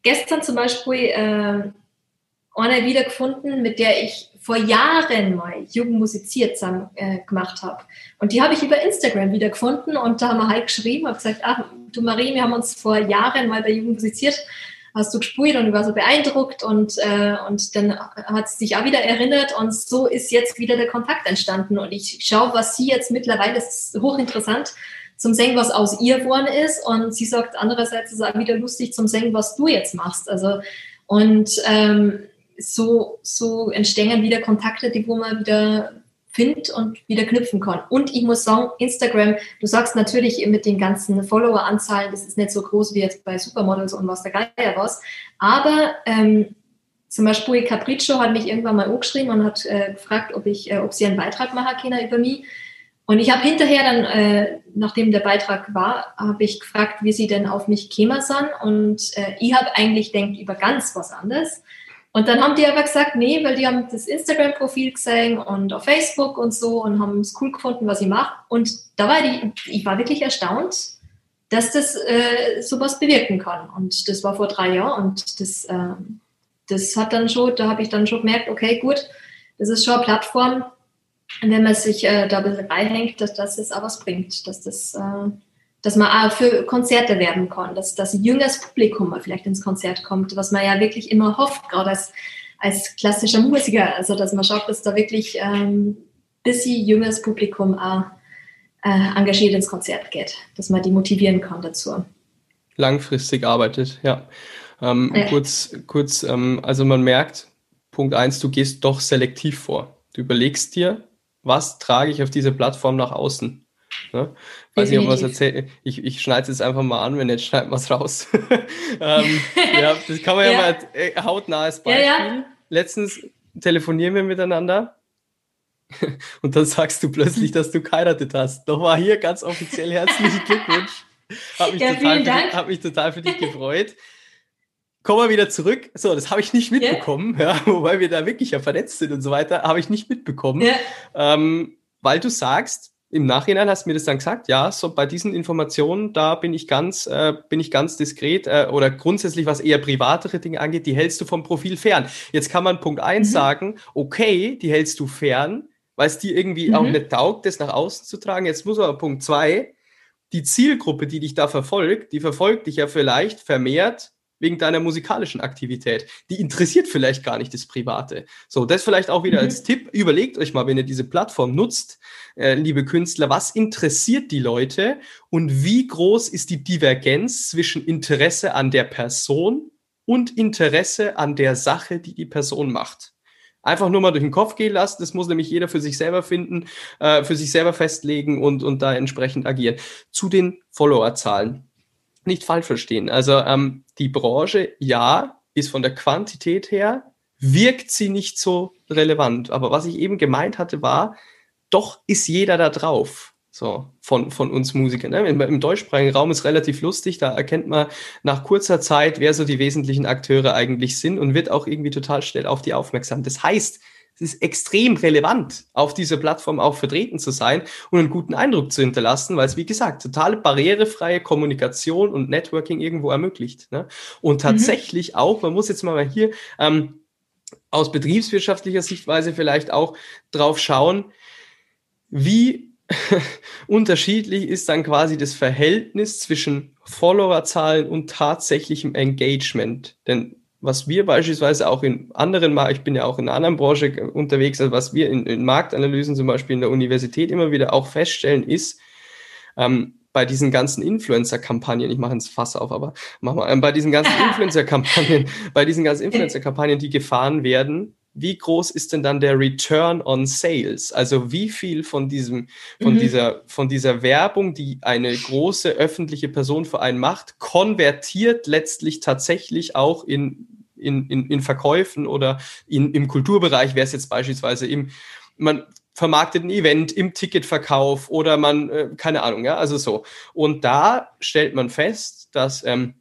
[SPEAKER 1] gestern zum Beispiel äh, eine wiedergefunden, mit der ich vor Jahren mal Jugend musiziert zusammen, äh, gemacht habe. Und die habe ich über Instagram wiedergefunden und da haben wir halt geschrieben, habe gesagt, ach, du Marie, wir haben uns vor Jahren mal bei Jugend musiziert, hast du gespielt und ich war so beeindruckt und, äh, und dann hat sie sich auch wieder erinnert und so ist jetzt wieder der Kontakt entstanden und ich schaue, was sie jetzt mittlerweile, das ist hochinteressant, zum Singen, was aus ihr geworden ist und sie sagt andererseits, ist auch wieder lustig zum Singen, was du jetzt machst. Also und ähm, so, so entstehen wieder Kontakte, die wo man wieder findet und wieder knüpfen kann. Und ich muss sagen, Instagram, du sagst natürlich mit den ganzen Follower-Anzahlen, das ist nicht so groß wie jetzt bei Supermodels und was der Geier was. Aber ähm, zum Beispiel Capriccio hat mich irgendwann mal angeschrieben und hat äh, gefragt, ob ich, äh, ob sie einen Beitrag machen können über mich. Und ich habe hinterher dann, äh, nachdem der Beitrag war, habe ich gefragt, wie sie denn auf mich kämen sind. Und äh, ich habe eigentlich denkt über ganz was anderes. Und dann haben die aber gesagt, nee, weil die haben das Instagram-Profil gesehen und auf Facebook und so und haben es cool gefunden, was ich mache. Und da war die, ich war wirklich erstaunt, dass das äh, sowas bewirken kann. Und das war vor drei Jahren und das, äh, das hat dann schon, da habe ich dann schon gemerkt, okay, gut, das ist schon eine Plattform, wenn man sich äh, da ein bisschen reinhängt, dass, dass das auch was bringt, dass das äh, dass man auch für Konzerte werben kann, dass das jüngeres Publikum vielleicht ins Konzert kommt, was man ja wirklich immer hofft, gerade als, als klassischer Musiker, also dass man schaut, dass da wirklich ähm, bisschen jüngeres Publikum auch äh, engagiert ins Konzert geht, dass man die motivieren kann dazu.
[SPEAKER 2] Langfristig arbeitet, ja. Ähm, ja. Kurz, kurz ähm, also man merkt, Punkt eins, du gehst doch selektiv vor. Du überlegst dir, was trage ich auf diese Plattform nach außen? Ne? Weiß nicht, ob was erzählt. Ich, ich schneide es jetzt einfach mal an, wenn jetzt schneiden wir es raus. ähm, ja, das kann man ja, ja mal äh, hautnahes Beispiel. Ja, ja. Letztens telefonieren wir miteinander und dann sagst du plötzlich, dass du geheiratet hast. Doch war hier ganz offiziell herzlichen Glückwunsch. Hab mich, ja, total, für dich, hab mich total für dich gefreut. Kommen wir wieder zurück. So, das habe ich nicht mitbekommen, ja. ja. wobei wir da wirklich ja vernetzt sind und so weiter, habe ich nicht mitbekommen. Ja. Ähm, weil du sagst, im Nachhinein hast du mir das dann gesagt, ja, so bei diesen Informationen, da bin ich ganz, äh, bin ich ganz diskret äh, oder grundsätzlich, was eher privatere Dinge angeht, die hältst du vom Profil fern. Jetzt kann man Punkt eins mhm. sagen, okay, die hältst du fern, weil es dir irgendwie mhm. auch nicht taugt, das nach außen zu tragen. Jetzt muss aber Punkt zwei, die Zielgruppe, die dich da verfolgt, die verfolgt dich ja vielleicht vermehrt wegen deiner musikalischen Aktivität. Die interessiert vielleicht gar nicht das Private. So, das vielleicht auch wieder mhm. als Tipp. Überlegt euch mal, wenn ihr diese Plattform nutzt, äh, liebe Künstler, was interessiert die Leute und wie groß ist die Divergenz zwischen Interesse an der Person und Interesse an der Sache, die die Person macht. Einfach nur mal durch den Kopf gehen lassen. Das muss nämlich jeder für sich selber finden, äh, für sich selber festlegen und, und da entsprechend agieren. Zu den Followerzahlen nicht falsch verstehen. Also ähm, die Branche, ja, ist von der Quantität her, wirkt sie nicht so relevant. Aber was ich eben gemeint hatte, war, doch ist jeder da drauf. So, von, von uns Musikern. Ne? Im, Im deutschsprachigen Raum ist relativ lustig, da erkennt man nach kurzer Zeit, wer so die wesentlichen Akteure eigentlich sind und wird auch irgendwie total schnell auf die aufmerksam. Das heißt, es ist extrem relevant, auf dieser Plattform auch vertreten zu sein und einen guten Eindruck zu hinterlassen, weil es, wie gesagt, totale barrierefreie Kommunikation und Networking irgendwo ermöglicht. Ne? Und mhm. tatsächlich mhm. auch, man muss jetzt mal hier ähm, aus betriebswirtschaftlicher Sichtweise vielleicht auch drauf schauen, wie unterschiedlich ist dann quasi das Verhältnis zwischen Followerzahlen und tatsächlichem Engagement. Denn was wir beispielsweise auch in anderen, ich bin ja auch in einer anderen Branche unterwegs, also was wir in, in Marktanalysen zum Beispiel in der Universität immer wieder auch feststellen, ist, ähm, bei diesen ganzen Influencer-Kampagnen, ich mache ins Fass auf, aber mach mal, ähm, bei diesen ganzen Influencer-Kampagnen, bei diesen ganzen Influencer-Kampagnen, die gefahren werden, wie groß ist denn dann der Return on Sales? Also wie viel von diesem, von mhm. dieser, von dieser Werbung, die eine große öffentliche Person für einen macht, konvertiert letztlich tatsächlich auch in, in, in, in Verkäufen oder in, im Kulturbereich wäre es jetzt beispielsweise im, man vermarktet ein Event im Ticketverkauf oder man, äh, keine Ahnung, ja, also so. Und da stellt man fest, dass ähm,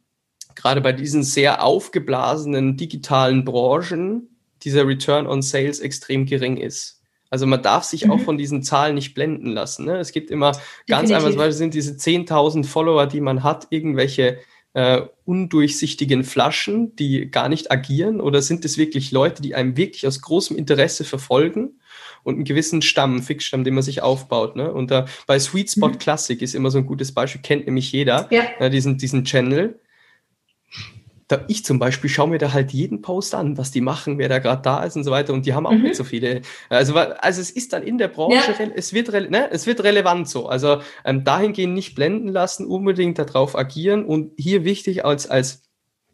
[SPEAKER 2] gerade bei diesen sehr aufgeblasenen digitalen Branchen dieser Return on Sales extrem gering ist. Also man darf sich mhm. auch von diesen Zahlen nicht blenden lassen. Ne? Es gibt immer Definitiv. ganz einfach, weil sind diese 10.000 Follower, die man hat, irgendwelche äh, undurchsichtigen Flaschen, die gar nicht agieren? Oder sind es wirklich Leute, die einem wirklich aus großem Interesse verfolgen und einen gewissen Stamm, Fixstamm, den man sich aufbaut? Ne? Und da bei Sweet Spot mhm. Classic ist immer so ein gutes Beispiel, kennt nämlich jeder, ja. äh, diesen, diesen Channel da, ich zum Beispiel schaue mir da halt jeden Post an, was die machen, wer da gerade da ist und so weiter. Und die haben auch mhm. nicht so viele. Also, also es ist dann in der Branche, ja. es, wird ne, es wird relevant so. Also ähm, dahingehend nicht blenden lassen, unbedingt darauf agieren. Und hier wichtig als, als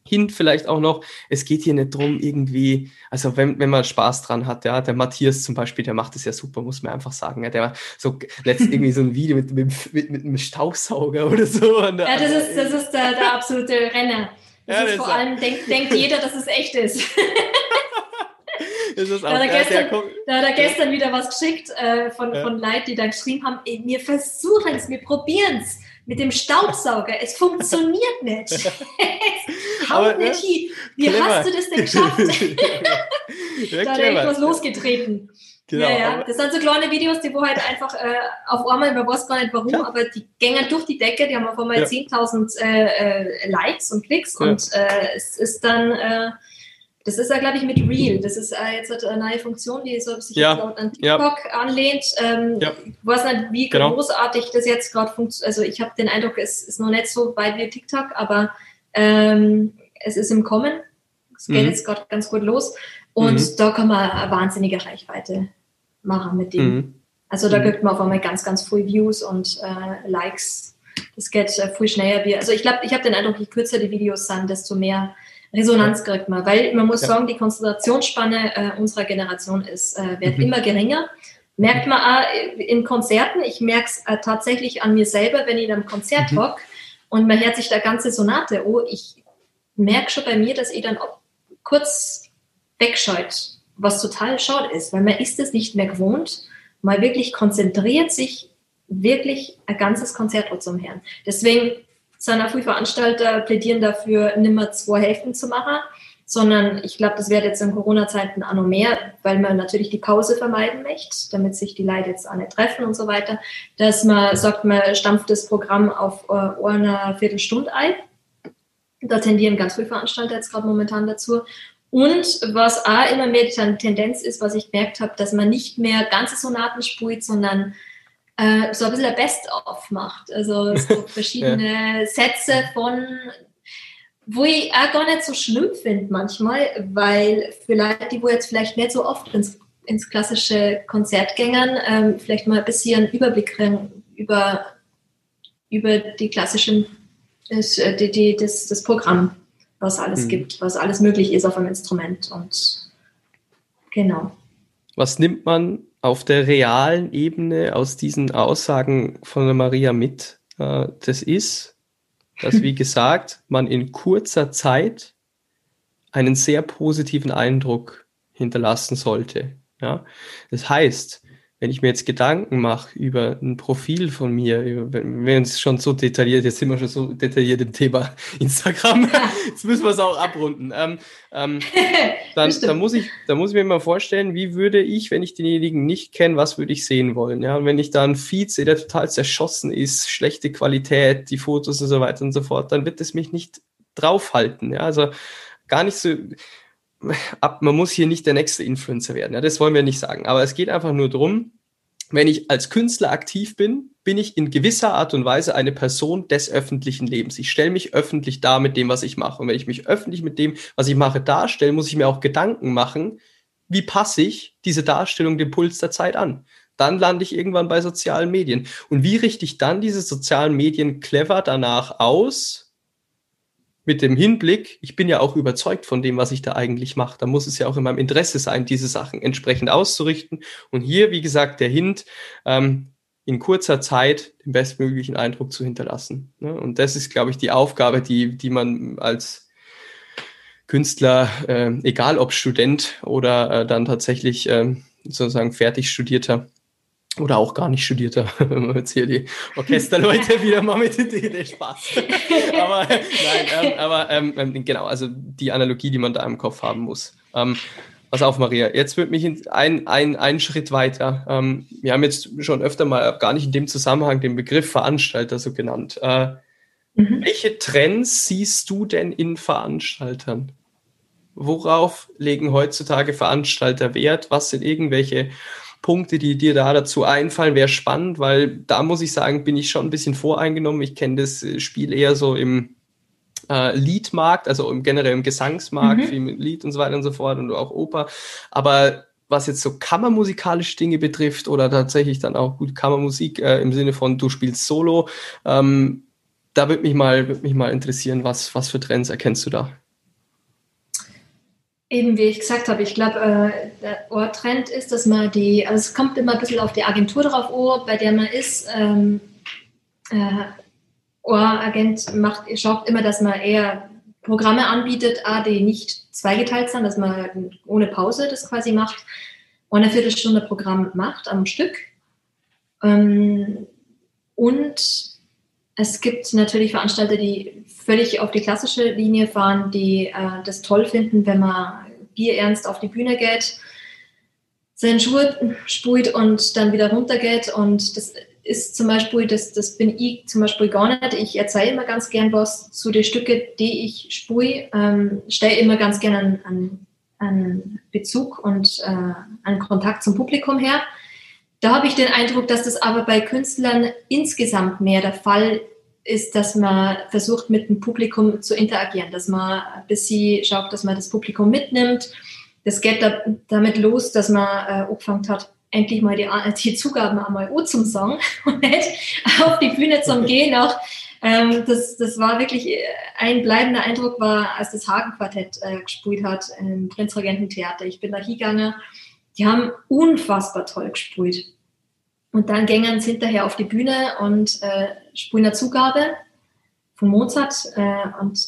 [SPEAKER 2] Hint vielleicht auch noch, es geht hier nicht drum irgendwie, also wenn, wenn man Spaß dran hat, ja, der Matthias zum Beispiel, der macht es ja super, muss man einfach sagen, ja, der so letztens irgendwie so ein Video mit, mit, mit, mit einem Staubsauger oder so.
[SPEAKER 1] ja, das ist, das ist der, der absolute Renner. Ja, ist vor allem, denkt, denkt jeder, dass es echt ist. ist da, hat er gestern, da hat er gestern wieder was geschickt äh, von, ja. von Leuten, die dann geschrieben haben, ey, wir versuchen es, wir probieren es mit dem Staubsauger. Es funktioniert nicht. es haut nicht hin. Wie clever. hast du das denn geschafft? da hat er irgendwas losgetreten. Genau, ja, ja. Das sind so kleine Videos, die wo halt einfach äh, auf einmal, man weiß gar nicht warum, ja. aber die gängen durch die Decke, die haben auf einmal ja. 10.000 äh, äh, Likes und Klicks ja. und äh, es ist dann, äh, das ist ja, glaube ich, mit Real. Das ist äh, jetzt eine neue Funktion, die so sich ja. an TikTok anlehnt. Ähm, ja. Ich weiß nicht, wie genau. großartig das jetzt gerade funktioniert. Also ich habe den Eindruck, es ist noch nicht so weit wie TikTok, aber ähm, es ist im Kommen. Es geht mhm. jetzt gerade ganz gut los. Und mhm. da kann man eine wahnsinnige Reichweite machen mit dem. Mhm. Also da mhm. kriegt man auf einmal ganz, ganz viel Views und äh, Likes. Das geht äh, viel schneller. Wie, also ich glaube, ich habe den Eindruck, je kürzer die Videos sind, desto mehr Resonanz ja. kriegt man. Weil man muss ja. sagen, die Konzentrationsspanne äh, unserer Generation ist, äh, wird mhm. immer geringer. Merkt man auch in Konzerten, ich merke es äh, tatsächlich an mir selber, wenn ich in einem Konzert mhm. hock und man hört sich da ganze Sonate, oh, ich merke schon bei mir, dass ich dann kurz wegscheut, was total schade ist, weil man ist es nicht mehr gewohnt. Man wirklich konzentriert sich wirklich ein ganzes Konzert zum Herrn. Deswegen sind auch viele Veranstalter plädieren dafür, nimmer zwei Hälften zu machen, sondern ich glaube, das wird jetzt in Corona-Zeiten auch noch mehr, weil man natürlich die Pause vermeiden möchte, damit sich die Leute jetzt auch nicht treffen und so weiter, dass man sagt, man stampft das Programm auf äh, einer Viertelstunde ein. Da tendieren ganz viele Veranstalter jetzt gerade momentan dazu. Und was auch immer mehr die Tendenz ist, was ich gemerkt habe, dass man nicht mehr ganze Sonaten spielt, sondern äh, so ein bisschen ein Best-of macht. Also so verschiedene ja. Sätze von, wo ich auch gar nicht so schlimm finde manchmal, weil für Leute, die wo jetzt vielleicht nicht so oft ins, ins klassische Konzert gängern, ähm, vielleicht mal ein bisschen Überblick kriegen über, über die klassischen, das, äh, die, die, das, das Programm was alles mhm. gibt, was alles möglich ist auf einem Instrument. Und genau.
[SPEAKER 2] Was nimmt man auf der realen Ebene aus diesen Aussagen von der Maria mit? Äh, das ist, dass, wie gesagt, man in kurzer Zeit einen sehr positiven Eindruck hinterlassen sollte. Ja? Das heißt, wenn ich mir jetzt Gedanken mache über ein Profil von mir, über, wenn uns schon so detailliert, jetzt sind wir schon so detailliert im Thema Instagram, jetzt müssen wir es auch abrunden. Ähm, ähm, dann, dann, muss ich, dann muss ich mir mal vorstellen, wie würde ich, wenn ich denjenigen nicht kenne, was würde ich sehen wollen? Ja, und wenn ich da einen Feed sehe, der total zerschossen ist, schlechte Qualität, die Fotos und so weiter und so fort, dann wird es mich nicht draufhalten. Ja, also gar nicht so, ab, man muss hier nicht der nächste Influencer werden. Ja, das wollen wir nicht sagen. Aber es geht einfach nur darum, wenn ich als Künstler aktiv bin, bin ich in gewisser Art und Weise eine Person des öffentlichen Lebens. Ich stelle mich öffentlich dar mit dem, was ich mache. Und wenn ich mich öffentlich mit dem, was ich mache, darstelle, muss ich mir auch Gedanken machen, wie passe ich diese Darstellung dem Puls der Zeit an? Dann lande ich irgendwann bei sozialen Medien. Und wie richte ich dann diese sozialen Medien clever danach aus, mit dem Hinblick, ich bin ja auch überzeugt von dem, was ich da eigentlich mache. Da muss es ja auch in meinem Interesse sein, diese Sachen entsprechend auszurichten. Und hier, wie gesagt, der Hint, ähm, in kurzer Zeit den bestmöglichen Eindruck zu hinterlassen. Ne? Und das ist, glaube ich, die Aufgabe, die, die man als Künstler, äh, egal ob Student oder äh, dann tatsächlich äh, sozusagen fertig studierter, oder auch gar nicht studierter, wenn man jetzt hier die Orchesterleute wieder mal mit der Spaß. aber nein, ähm, aber ähm, ähm, genau, also die Analogie, die man da im Kopf haben muss. Ähm, pass auf, Maria, jetzt wird mich ein, ein, ein Schritt weiter. Ähm, wir haben jetzt schon öfter mal gar nicht in dem Zusammenhang den Begriff Veranstalter so genannt. Äh, mhm. Welche Trends siehst du denn in Veranstaltern? Worauf legen heutzutage Veranstalter Wert? Was sind irgendwelche Punkte, die dir da dazu einfallen, wäre spannend, weil da muss ich sagen, bin ich schon ein bisschen voreingenommen. Ich kenne das äh, Spiel eher so im äh, Liedmarkt, also im generell im Gesangsmarkt, mhm. viel mit Lied und so weiter und so fort und auch Oper. Aber was jetzt so kammermusikalische Dinge betrifft oder tatsächlich dann auch gut Kammermusik äh, im Sinne von du spielst Solo, ähm, da würde mich mal, würde mich mal interessieren, was, was für Trends erkennst du da?
[SPEAKER 1] Eben wie ich gesagt habe, ich glaube, äh, der Ohrtrend ist, dass man die, also es kommt immer ein bisschen auf die Agentur drauf Ohr, bei der man ist. Ähm, äh, Ohragent macht, schaut immer, dass man eher Programme anbietet, A, die nicht zweigeteilt sind, dass man ohne Pause das quasi macht, eine Viertelstunde Programm macht am Stück. Ähm, und es gibt natürlich Veranstalter, die völlig auf die klassische Linie fahren, die äh, das toll finden, wenn man bierernst auf die Bühne geht, seinen Schuh spult und dann wieder runtergeht. Und das ist zum Beispiel, das, das bin ich zum Beispiel gar nicht. Ich erzähle immer ganz gern was zu den Stücken, die ich spule, ähm, stelle immer ganz gern einen, einen, einen Bezug und äh, einen Kontakt zum Publikum her. Da habe ich den Eindruck, dass das aber bei Künstlern insgesamt mehr der Fall ist, dass man versucht, mit dem Publikum zu interagieren, dass man bis sie schaut, dass man das Publikum mitnimmt. Das geht da, damit los, dass man äh, angefangen hat, endlich mal die, die Zugaben einmal zum Song und nicht auf die Bühne zum Gehen auch. Ähm, das, das war wirklich äh, ein bleibender Eindruck, war, als das Hagen-Quartett äh, gespielt hat im Prinzregententheater. Ich bin da hingegangen. Die haben unfassbar toll gespielt. Und dann gingen sie hinterher auf die Bühne und äh, spielen eine Zugabe von Mozart. Äh, und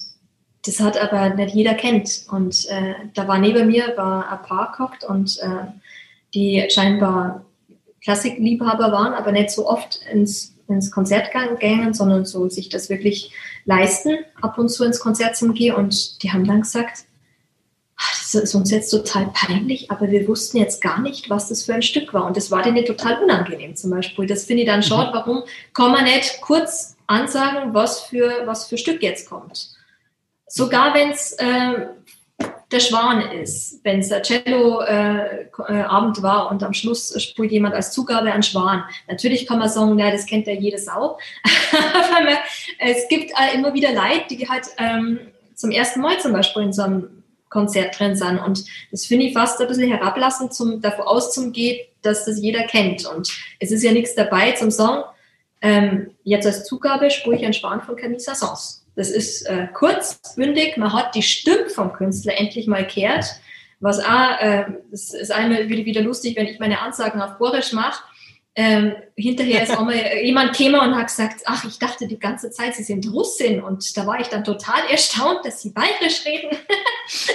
[SPEAKER 1] das hat aber nicht jeder kennt. Und äh, da war neben mir war ein Paar gehockt und äh, die scheinbar Klassikliebhaber waren, aber nicht so oft ins, ins Konzert gingen, sondern so sich das wirklich leisten, ab und zu ins Konzert zu gehen. Und die haben dann gesagt, ist uns jetzt total peinlich, aber wir wussten jetzt gar nicht, was das für ein Stück war. Und das war denen total unangenehm zum Beispiel. Das finde ich dann schon, mhm. warum kann man nicht kurz ansagen, was für, was für Stück jetzt kommt. Sogar wenn es äh, der Schwan ist, wenn es der Cello-Abend äh, war und am Schluss spielt jemand als Zugabe ein Schwan. Natürlich kann man sagen, ja, das kennt ja jedes auch. aber es gibt äh, immer wieder Leute, die halt ähm, zum ersten Mal zum Beispiel in so einem Konzert drin sind. Und das finde ich fast ein bisschen herablassend, zum, davor auszugehen, dass das jeder kennt. Und es ist ja nichts dabei zum Song. Ähm, jetzt als Zugabe sprich ein Sparen von Camille Sassons. Das ist äh, kurz, bündig, man hat die Stimme vom Künstler endlich mal kehrt. Was auch, äh, das ist einmal wieder, wieder lustig, wenn ich meine Ansagen auf Borisch mache ähm, hinterher ist auch mal jemand gekommen und hat gesagt, ach, ich dachte die ganze Zeit, Sie sind Russin. Und da war ich dann total erstaunt, dass Sie bayerisch reden. das,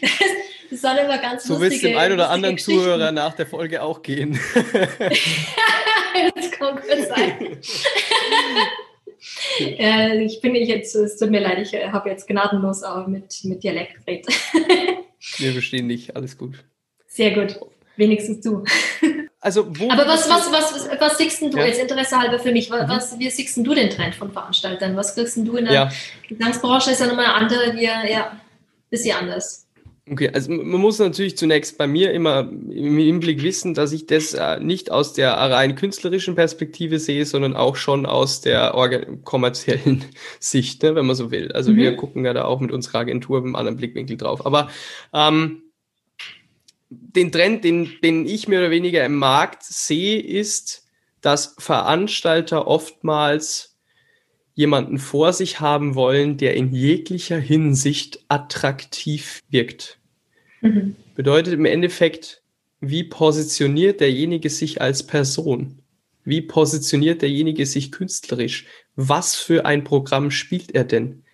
[SPEAKER 1] das sind immer ganz
[SPEAKER 2] So wird es dem einen oder anderen Zuhörer nach der Folge auch gehen.
[SPEAKER 1] das kann gut sein. ja, ich bin jetzt, es tut mir leid, ich habe jetzt gnadenlos auch mit, mit Dialekt geredet.
[SPEAKER 2] Wir verstehen dich, alles gut.
[SPEAKER 1] Sehr gut, wenigstens du.
[SPEAKER 2] Also
[SPEAKER 1] wo Aber was, was, was, was, was siehst du ja. jetzt Interesse halber für mich? Was, mhm. wie siehst du den Trend von Veranstaltern? Was kriegst du in der ja. Gesangsbranche? Ist ja nochmal eine andere, die, ja, bisschen anders.
[SPEAKER 2] Okay, also man muss natürlich zunächst bei mir immer im Hinblick wissen, dass ich das äh, nicht aus der rein künstlerischen Perspektive sehe, sondern auch schon aus der kommerziellen Sicht, ne, wenn man so will. Also mhm. wir gucken ja da auch mit unserer Agentur mit einem anderen Blickwinkel drauf. Aber ähm, den Trend, den, den ich mehr oder weniger im Markt sehe, ist, dass Veranstalter oftmals jemanden vor sich haben wollen, der in jeglicher Hinsicht attraktiv wirkt. Mhm. Bedeutet im Endeffekt, wie positioniert derjenige sich als Person? Wie positioniert derjenige sich künstlerisch? Was für ein Programm spielt er denn?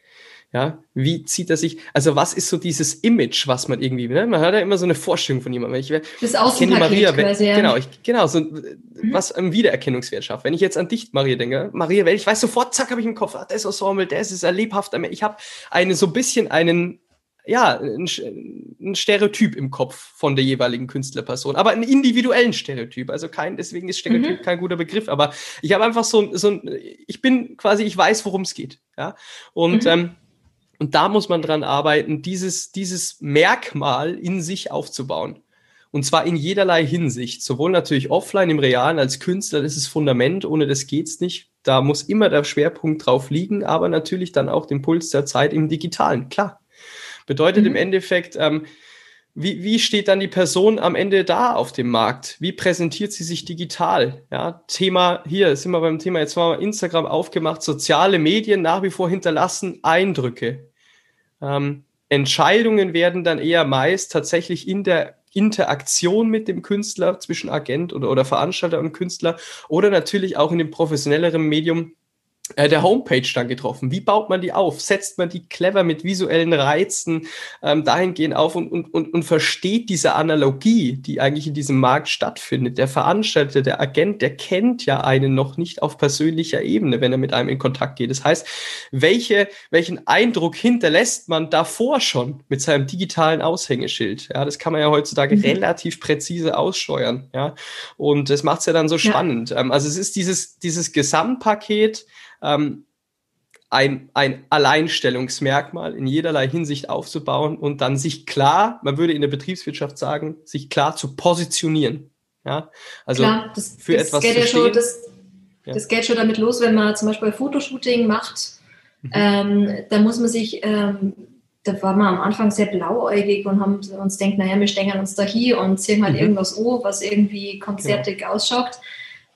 [SPEAKER 2] Ja, wie zieht er sich, also was ist so dieses Image, was man irgendwie, ne? man hat ja immer so eine Vorstellung von jemandem. Ich,
[SPEAKER 1] das Außenpaket
[SPEAKER 2] Maria, wenn, quasi, ja. Genau, ich, genau, so mhm. was im Wiedererkennungswert schafft. Wenn ich jetzt an dich, Maria, denke, Maria, ich weiß sofort, zack, habe ich im Kopf, ah, das Ensemble, das ist erlebhaft. Ich habe eine, so ein bisschen einen, ja, ein, ein, Stereotyp im Kopf von der jeweiligen Künstlerperson, aber einen individuellen Stereotyp. Also kein, deswegen ist Stereotyp mhm. kein guter Begriff, aber ich habe einfach so, so ein, ich bin quasi, ich weiß, worum es geht. Ja, und mhm. ähm, und da muss man dran arbeiten, dieses, dieses Merkmal in sich aufzubauen. Und zwar in jederlei Hinsicht. Sowohl natürlich offline im Realen als Künstler, das ist Fundament, ohne das geht's nicht. Da muss immer der Schwerpunkt drauf liegen, aber natürlich dann auch den Puls der Zeit im Digitalen, klar. Bedeutet mhm. im Endeffekt, ähm, wie, wie steht dann die Person am Ende da auf dem Markt? Wie präsentiert sie sich digital? Ja, Thema, hier sind wir beim Thema, jetzt mal Instagram aufgemacht, soziale Medien nach wie vor hinterlassen Eindrücke. Ähm, Entscheidungen werden dann eher meist tatsächlich in der Interaktion mit dem Künstler zwischen Agent oder, oder Veranstalter und Künstler oder natürlich auch in dem professionelleren Medium der Homepage dann getroffen. Wie baut man die auf? Setzt man die clever mit visuellen Reizen ähm, dahingehend auf und, und, und, und versteht diese Analogie, die eigentlich in diesem Markt stattfindet? Der Veranstalter, der Agent, der kennt ja einen noch nicht auf persönlicher Ebene, wenn er mit einem in Kontakt geht. Das heißt, welche, welchen Eindruck hinterlässt man davor schon mit seinem digitalen Aushängeschild? Ja, das kann man ja heutzutage mhm. relativ präzise aussteuern. Ja, und das macht es ja dann so spannend. Ja. Ähm, also es ist dieses, dieses Gesamtpaket, ähm, ein, ein Alleinstellungsmerkmal in jederlei Hinsicht aufzubauen und dann sich klar, man würde in der Betriebswirtschaft sagen, sich klar zu positionieren. Ja, also klar,
[SPEAKER 1] das, für das etwas geht zu ja stehen. Schon, das, ja. das geht schon damit los, wenn man zum Beispiel Fotoshooting macht, mhm. ähm, da muss man sich, ähm, da war man am Anfang sehr blauäugig und haben uns denkt, naja, wir stängern uns da hier und ziehen halt mhm. irgendwas oh, was irgendwie konzertig genau. ausschaut.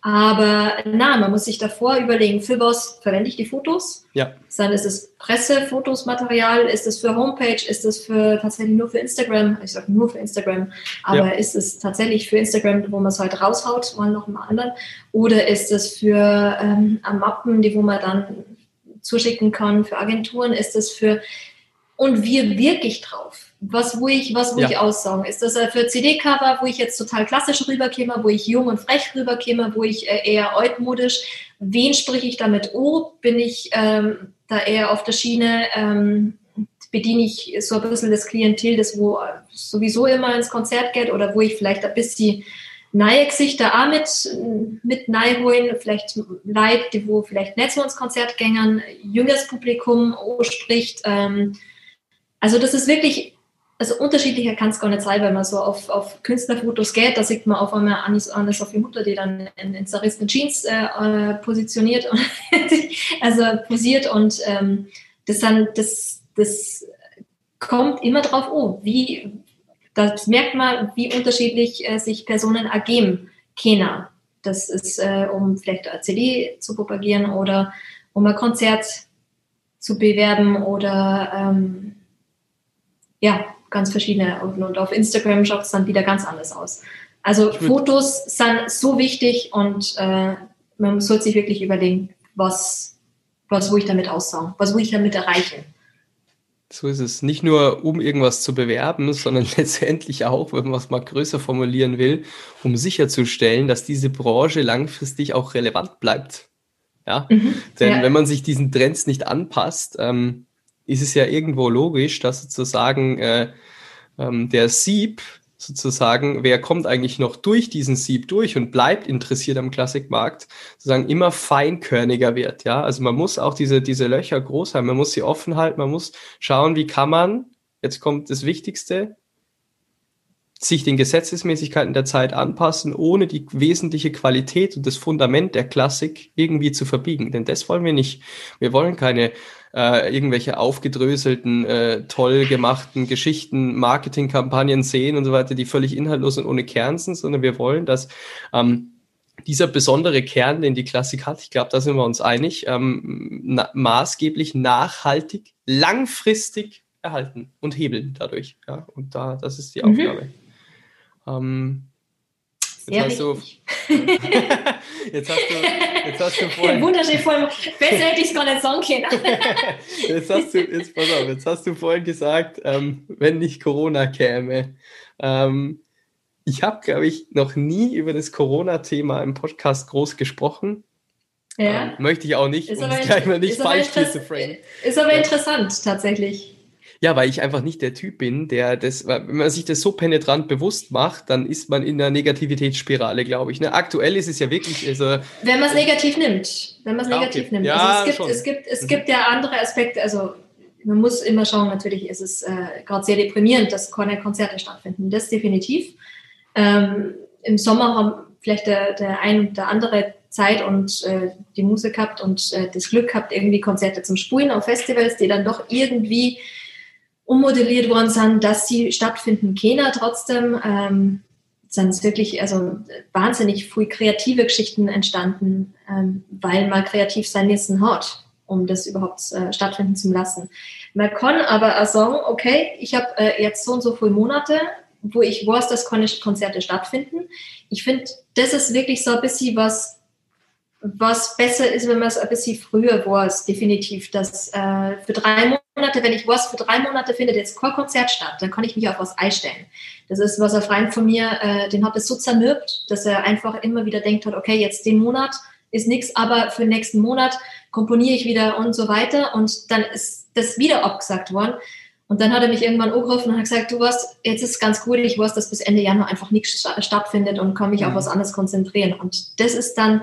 [SPEAKER 1] Aber na, man muss sich davor überlegen, für was verwende ich die Fotos?
[SPEAKER 2] Ja.
[SPEAKER 1] Dann ist es Pressefotosmaterial, ist es für Homepage, ist es für tatsächlich nur für Instagram? Ich sage nur für Instagram, aber ja. ist es tatsächlich für Instagram, wo man es halt raushaut, mal noch mal anderen? Oder ist es für ähm, Mappen, die wo man dann zuschicken kann, für Agenturen? Ist es für und wie wirke ich drauf? Was, wo ich, was, wo ja. ich aussagen. Ist das für CD-Cover, wo ich jetzt total klassisch rüberkäme, wo ich jung und frech rüberkäme, wo ich äh, eher altmodisch, wen spreche ich damit oh? Bin ich ähm, da eher auf der Schiene, ähm, bediene ich so ein bisschen das Klientel, das wo sowieso immer ins Konzert geht oder wo ich vielleicht ein bisschen neue Gesichter auch mit, mit holen, vielleicht Leute, die wo vielleicht nicht so ins Konzert gängern, jüngeres Publikum spricht. Ähm, also das ist wirklich also unterschiedlicher kann es gar nicht sein, wenn man so auf, auf Künstlerfotos geht, da sieht man auf einmal eine, eine Sophie Mutter, die dann in, in zerrissenen Jeans äh, äh positioniert, und also posiert und ähm, das dann, das, das kommt immer drauf, oh, wie, das merkt man, wie unterschiedlich äh, sich Personen ergeben können. Das ist, äh, um vielleicht eine CD zu propagieren oder um ein Konzert zu bewerben oder ähm, ja, ganz verschiedene. Und, und auf Instagram schaut es dann wieder ganz anders aus. Also Fotos sind so wichtig und äh, man sollte sich wirklich überlegen, was, was will ich damit aussagen, was will ich damit erreichen.
[SPEAKER 2] So ist es. Nicht nur, um irgendwas zu bewerben, sondern letztendlich auch, wenn man es mal größer formulieren will, um sicherzustellen, dass diese Branche langfristig auch relevant bleibt. Ja, mhm, denn ja. wenn man sich diesen Trends nicht anpasst, ähm, ist es ja irgendwo logisch, dass sozusagen äh, ähm, der Sieb sozusagen, wer kommt eigentlich noch durch diesen Sieb durch und bleibt interessiert am Klassikmarkt, sozusagen immer feinkörniger wird. Ja, also man muss auch diese, diese Löcher groß haben, man muss sie offen halten, man muss schauen, wie kann man, jetzt kommt das Wichtigste, sich den Gesetzesmäßigkeiten der Zeit anpassen, ohne die wesentliche Qualität und das Fundament der Klassik irgendwie zu verbiegen. Denn das wollen wir nicht. Wir wollen keine äh, irgendwelche aufgedröselten, äh, toll gemachten Geschichten, Marketingkampagnen sehen und so weiter, die völlig inhaltlos und ohne Kern sind, sondern wir wollen, dass ähm, dieser besondere Kern, den die Klassik hat, ich glaube, da sind wir uns einig, ähm, na maßgeblich, nachhaltig, langfristig erhalten und hebeln dadurch. Ja, und da, das ist die mhm. Aufgabe. Ähm,
[SPEAKER 1] jetzt, hast du,
[SPEAKER 2] jetzt, hast du, jetzt hast du vorhin.
[SPEAKER 1] Wunderschön, voll, besser hätte ich es gar nicht sagen können.
[SPEAKER 2] jetzt, hast du, jetzt, pass auf, jetzt hast du vorhin gesagt, ähm, wenn nicht Corona käme. Ähm, ich habe, glaube ich, noch nie über das Corona-Thema im Podcast groß gesprochen. Ja. Ähm, möchte ich auch nicht,
[SPEAKER 1] um es gleich mal nicht falsch zu framen. Ist aber ja. interessant, tatsächlich.
[SPEAKER 2] Ja, weil ich einfach nicht der Typ bin, der das, wenn man sich das so penetrant bewusst macht, dann ist man in einer Negativitätsspirale, glaube ich. Ne? Aktuell ist es ja wirklich. Also,
[SPEAKER 1] wenn man es negativ nimmt. Wenn man es negativ okay. nimmt. Ja, also es gibt, es gibt, es mhm. gibt ja andere Aspekte, also man muss immer schauen, natürlich ist es äh, gerade sehr deprimierend, dass keine Konzerte stattfinden. Das definitiv. Ähm, Im Sommer haben vielleicht der, der ein und der andere Zeit und äh, die Musik gehabt und äh, das Glück gehabt, irgendwie Konzerte zum Spulen auf Festivals, die dann doch irgendwie ummodelliert worden sind, dass sie stattfinden können. Trotzdem ähm, sind wirklich also wahnsinnig viel kreative Geschichten entstanden, ähm, weil man kreativ sein müssen hat, um das überhaupt äh, stattfinden zu lassen. Man kann aber auch sagen, okay, ich habe äh, jetzt so und so viele Monate, wo ich weiß, dass Konzerte stattfinden. Ich finde, das ist wirklich so ein bisschen was, was besser ist, wenn man es ein bisschen früher weiß, definitiv. Dass äh, für drei Monate, wenn ich weiß, für drei Monate findet jetzt kein Konzert statt, dann kann ich mich auf was einstellen. Das ist, was ein Freund von mir, äh, den hat es so zermürbt, dass er einfach immer wieder denkt hat, okay, jetzt den Monat ist nichts, aber für den nächsten Monat komponiere ich wieder und so weiter. Und dann ist das wieder abgesagt worden. Und dann hat er mich irgendwann angerufen und hat gesagt, du weißt, jetzt ist es ganz gut, ich weiß, dass bis Ende Januar einfach nichts stattfindet und kann mich mhm. auf was anderes konzentrieren. Und das ist dann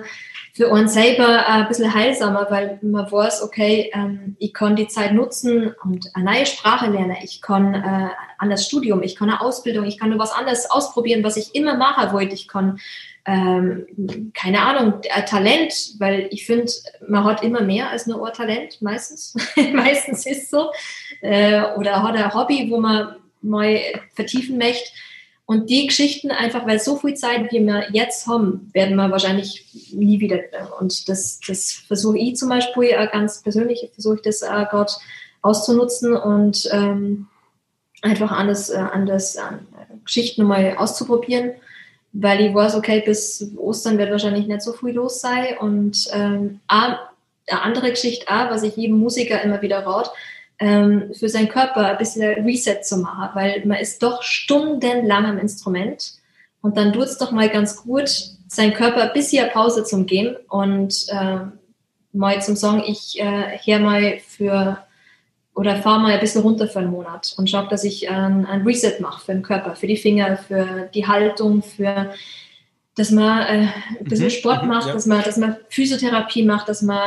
[SPEAKER 1] für uns selber ein bisschen heilsamer, weil man weiß, okay, ähm, ich kann die Zeit nutzen und eine neue Sprache lernen, ich kann äh, an das Studium, ich kann eine Ausbildung, ich kann nur was anderes ausprobieren, was ich immer machen wollte. Ich kann, ähm, keine Ahnung, Talent, weil ich finde, man hat immer mehr als nur ein Talent, meistens. meistens ist so. Äh, oder hat ein Hobby, wo man mal vertiefen möchte. Und die Geschichten einfach, weil so viel Zeit, wie wir jetzt haben, werden wir wahrscheinlich nie wieder. Und das, das versuche ich zum Beispiel ganz persönlich, versuche ich das auch gerade auszunutzen und ähm, einfach anders, äh, anders äh, Geschichten mal auszuprobieren, weil ich weiß, okay, bis Ostern wird wahrscheinlich nicht so viel los sein. Und ähm, eine andere Geschichte auch, was ich jedem Musiker immer wieder rate, ähm, für seinen Körper ein bisschen Reset zu machen, weil man ist doch stundenlang am Instrument und dann tut es doch mal ganz gut, seinen Körper ein bisschen Pause zu geben und äh, mal zum Song, ich äh, her mal für oder fahre mal ein bisschen runter für einen Monat und schaue, dass ich ein, ein Reset mache für den Körper, für die Finger, für die Haltung, für dass man äh, ein bisschen mhm, Sport mhm, macht, ja. dass man, dass man Physiotherapie macht, dass man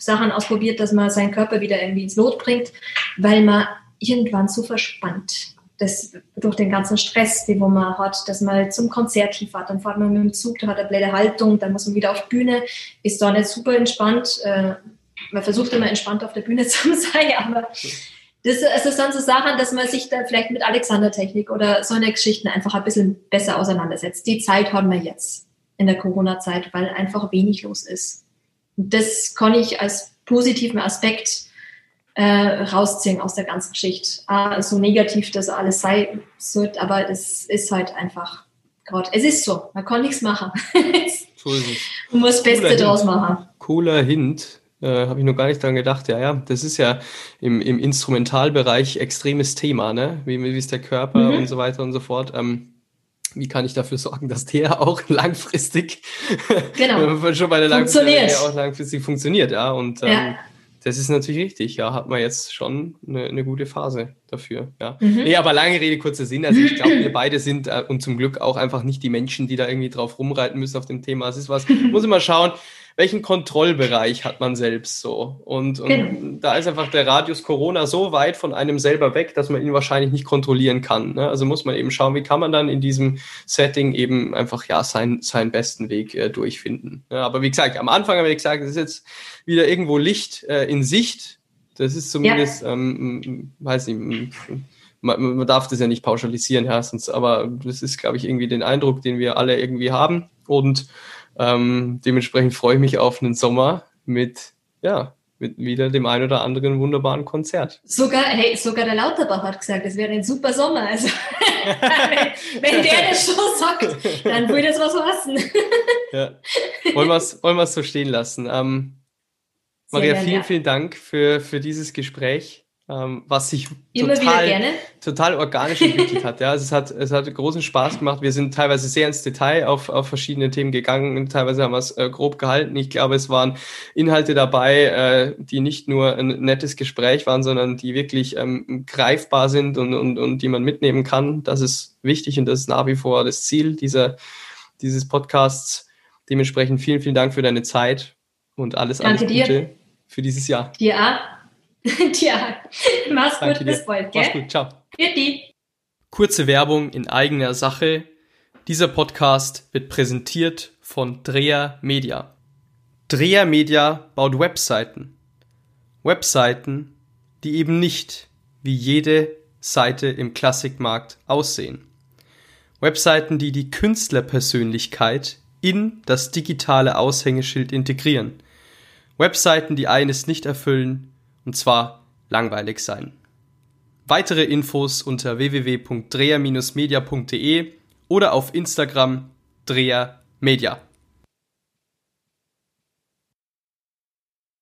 [SPEAKER 1] Sachen ausprobiert, dass man seinen Körper wieder irgendwie ins Lot bringt, weil man irgendwann zu verspannt. Das durch den ganzen Stress, den man hat, dass man zum Konzert fährt, dann fährt man mit dem Zug, da hat er blöde Haltung, dann muss man wieder auf die Bühne, ist da nicht super entspannt. Äh, man versucht immer entspannt auf der Bühne zu sein, aber das, ist dann so Sachen, dass man sich da vielleicht mit Alexander-Technik oder so eine Geschichten einfach ein bisschen besser auseinandersetzt. Die Zeit haben wir jetzt in der Corona-Zeit, weil einfach wenig los ist das kann ich als positiven Aspekt äh, rausziehen aus der ganzen Geschichte. Ah, so negativ das alles sei, sollte, aber es ist halt einfach gerade, es ist so, man kann nichts machen. so ist es. Man muss das Beste Cooler draus machen.
[SPEAKER 2] Cooler Hint. Äh, Habe ich noch gar nicht dran gedacht. Ja, ja, das ist ja im, im Instrumentalbereich extremes Thema, ne? Wie, wie ist der Körper mhm. und so weiter und so fort. Ähm, wie kann ich dafür sorgen, dass der auch langfristig, genau. schon bei der funktioniert. auch langfristig funktioniert, ja. Und ähm, ja. das ist natürlich richtig, ja, hat man jetzt schon eine, eine gute Phase dafür, ja. Mhm. Nee, aber lange Rede, kurzer Sinn. Also ich glaube, wir beide sind äh, und zum Glück auch einfach nicht die Menschen, die da irgendwie drauf rumreiten müssen auf dem Thema. Es ist was, muss immer schauen, welchen Kontrollbereich hat man selbst so? Und, und genau. da ist einfach der Radius Corona so weit von einem selber weg, dass man ihn wahrscheinlich nicht kontrollieren kann. Ne? Also muss man eben schauen, wie kann man dann in diesem Setting eben einfach ja seinen, seinen besten Weg äh, durchfinden. Ja, aber wie gesagt, am Anfang habe ich gesagt, es ist jetzt wieder irgendwo Licht äh, in Sicht. Das ist zumindest, ja. ähm, weiß nicht, man, man, darf das ja nicht pauschalisieren, ja, sonst, aber das ist, glaube ich, irgendwie den Eindruck, den wir alle irgendwie haben. Und ähm, dementsprechend freue ich mich auf einen Sommer mit, ja, mit wieder dem ein oder anderen wunderbaren Konzert.
[SPEAKER 1] Sogar, hey, sogar der Lauterbach hat gesagt, es wäre ein super Sommer. Also, wenn, wenn, der das schon sagt, dann würde es was heißen.
[SPEAKER 2] ja. Wollen wir es wollen so stehen lassen. Ähm, Maria, vielen, vielen Dank für, für dieses Gespräch ähm, was sich total, total organisch entwickelt hat. Ja, also es hat, es hat großen Spaß gemacht. Wir sind teilweise sehr ins Detail auf, auf verschiedene Themen gegangen. Teilweise haben wir es äh, grob gehalten. Ich glaube, es waren Inhalte dabei, äh, die nicht nur ein nettes Gespräch waren, sondern die wirklich ähm, greifbar sind und, und, und die man mitnehmen kann. Das ist wichtig und das ist nach wie vor das Ziel dieser, dieses Podcasts. Dementsprechend vielen, vielen Dank für deine Zeit und alles, Danke alles Gute dir. für dieses Jahr.
[SPEAKER 1] Dir auch. Tja, mach's Danke gut, dir. bis bald,
[SPEAKER 2] gell? Mach's gut, ciao. Bitte. Kurze Werbung in eigener Sache. Dieser Podcast wird präsentiert von Dreher Media. Dreher Media baut Webseiten. Webseiten, die eben nicht wie jede Seite im Klassikmarkt aussehen. Webseiten, die die Künstlerpersönlichkeit in das digitale Aushängeschild integrieren. Webseiten, die eines nicht erfüllen, und zwar langweilig sein. Weitere Infos unter www.dreher-media.de oder auf Instagram Dreher Media.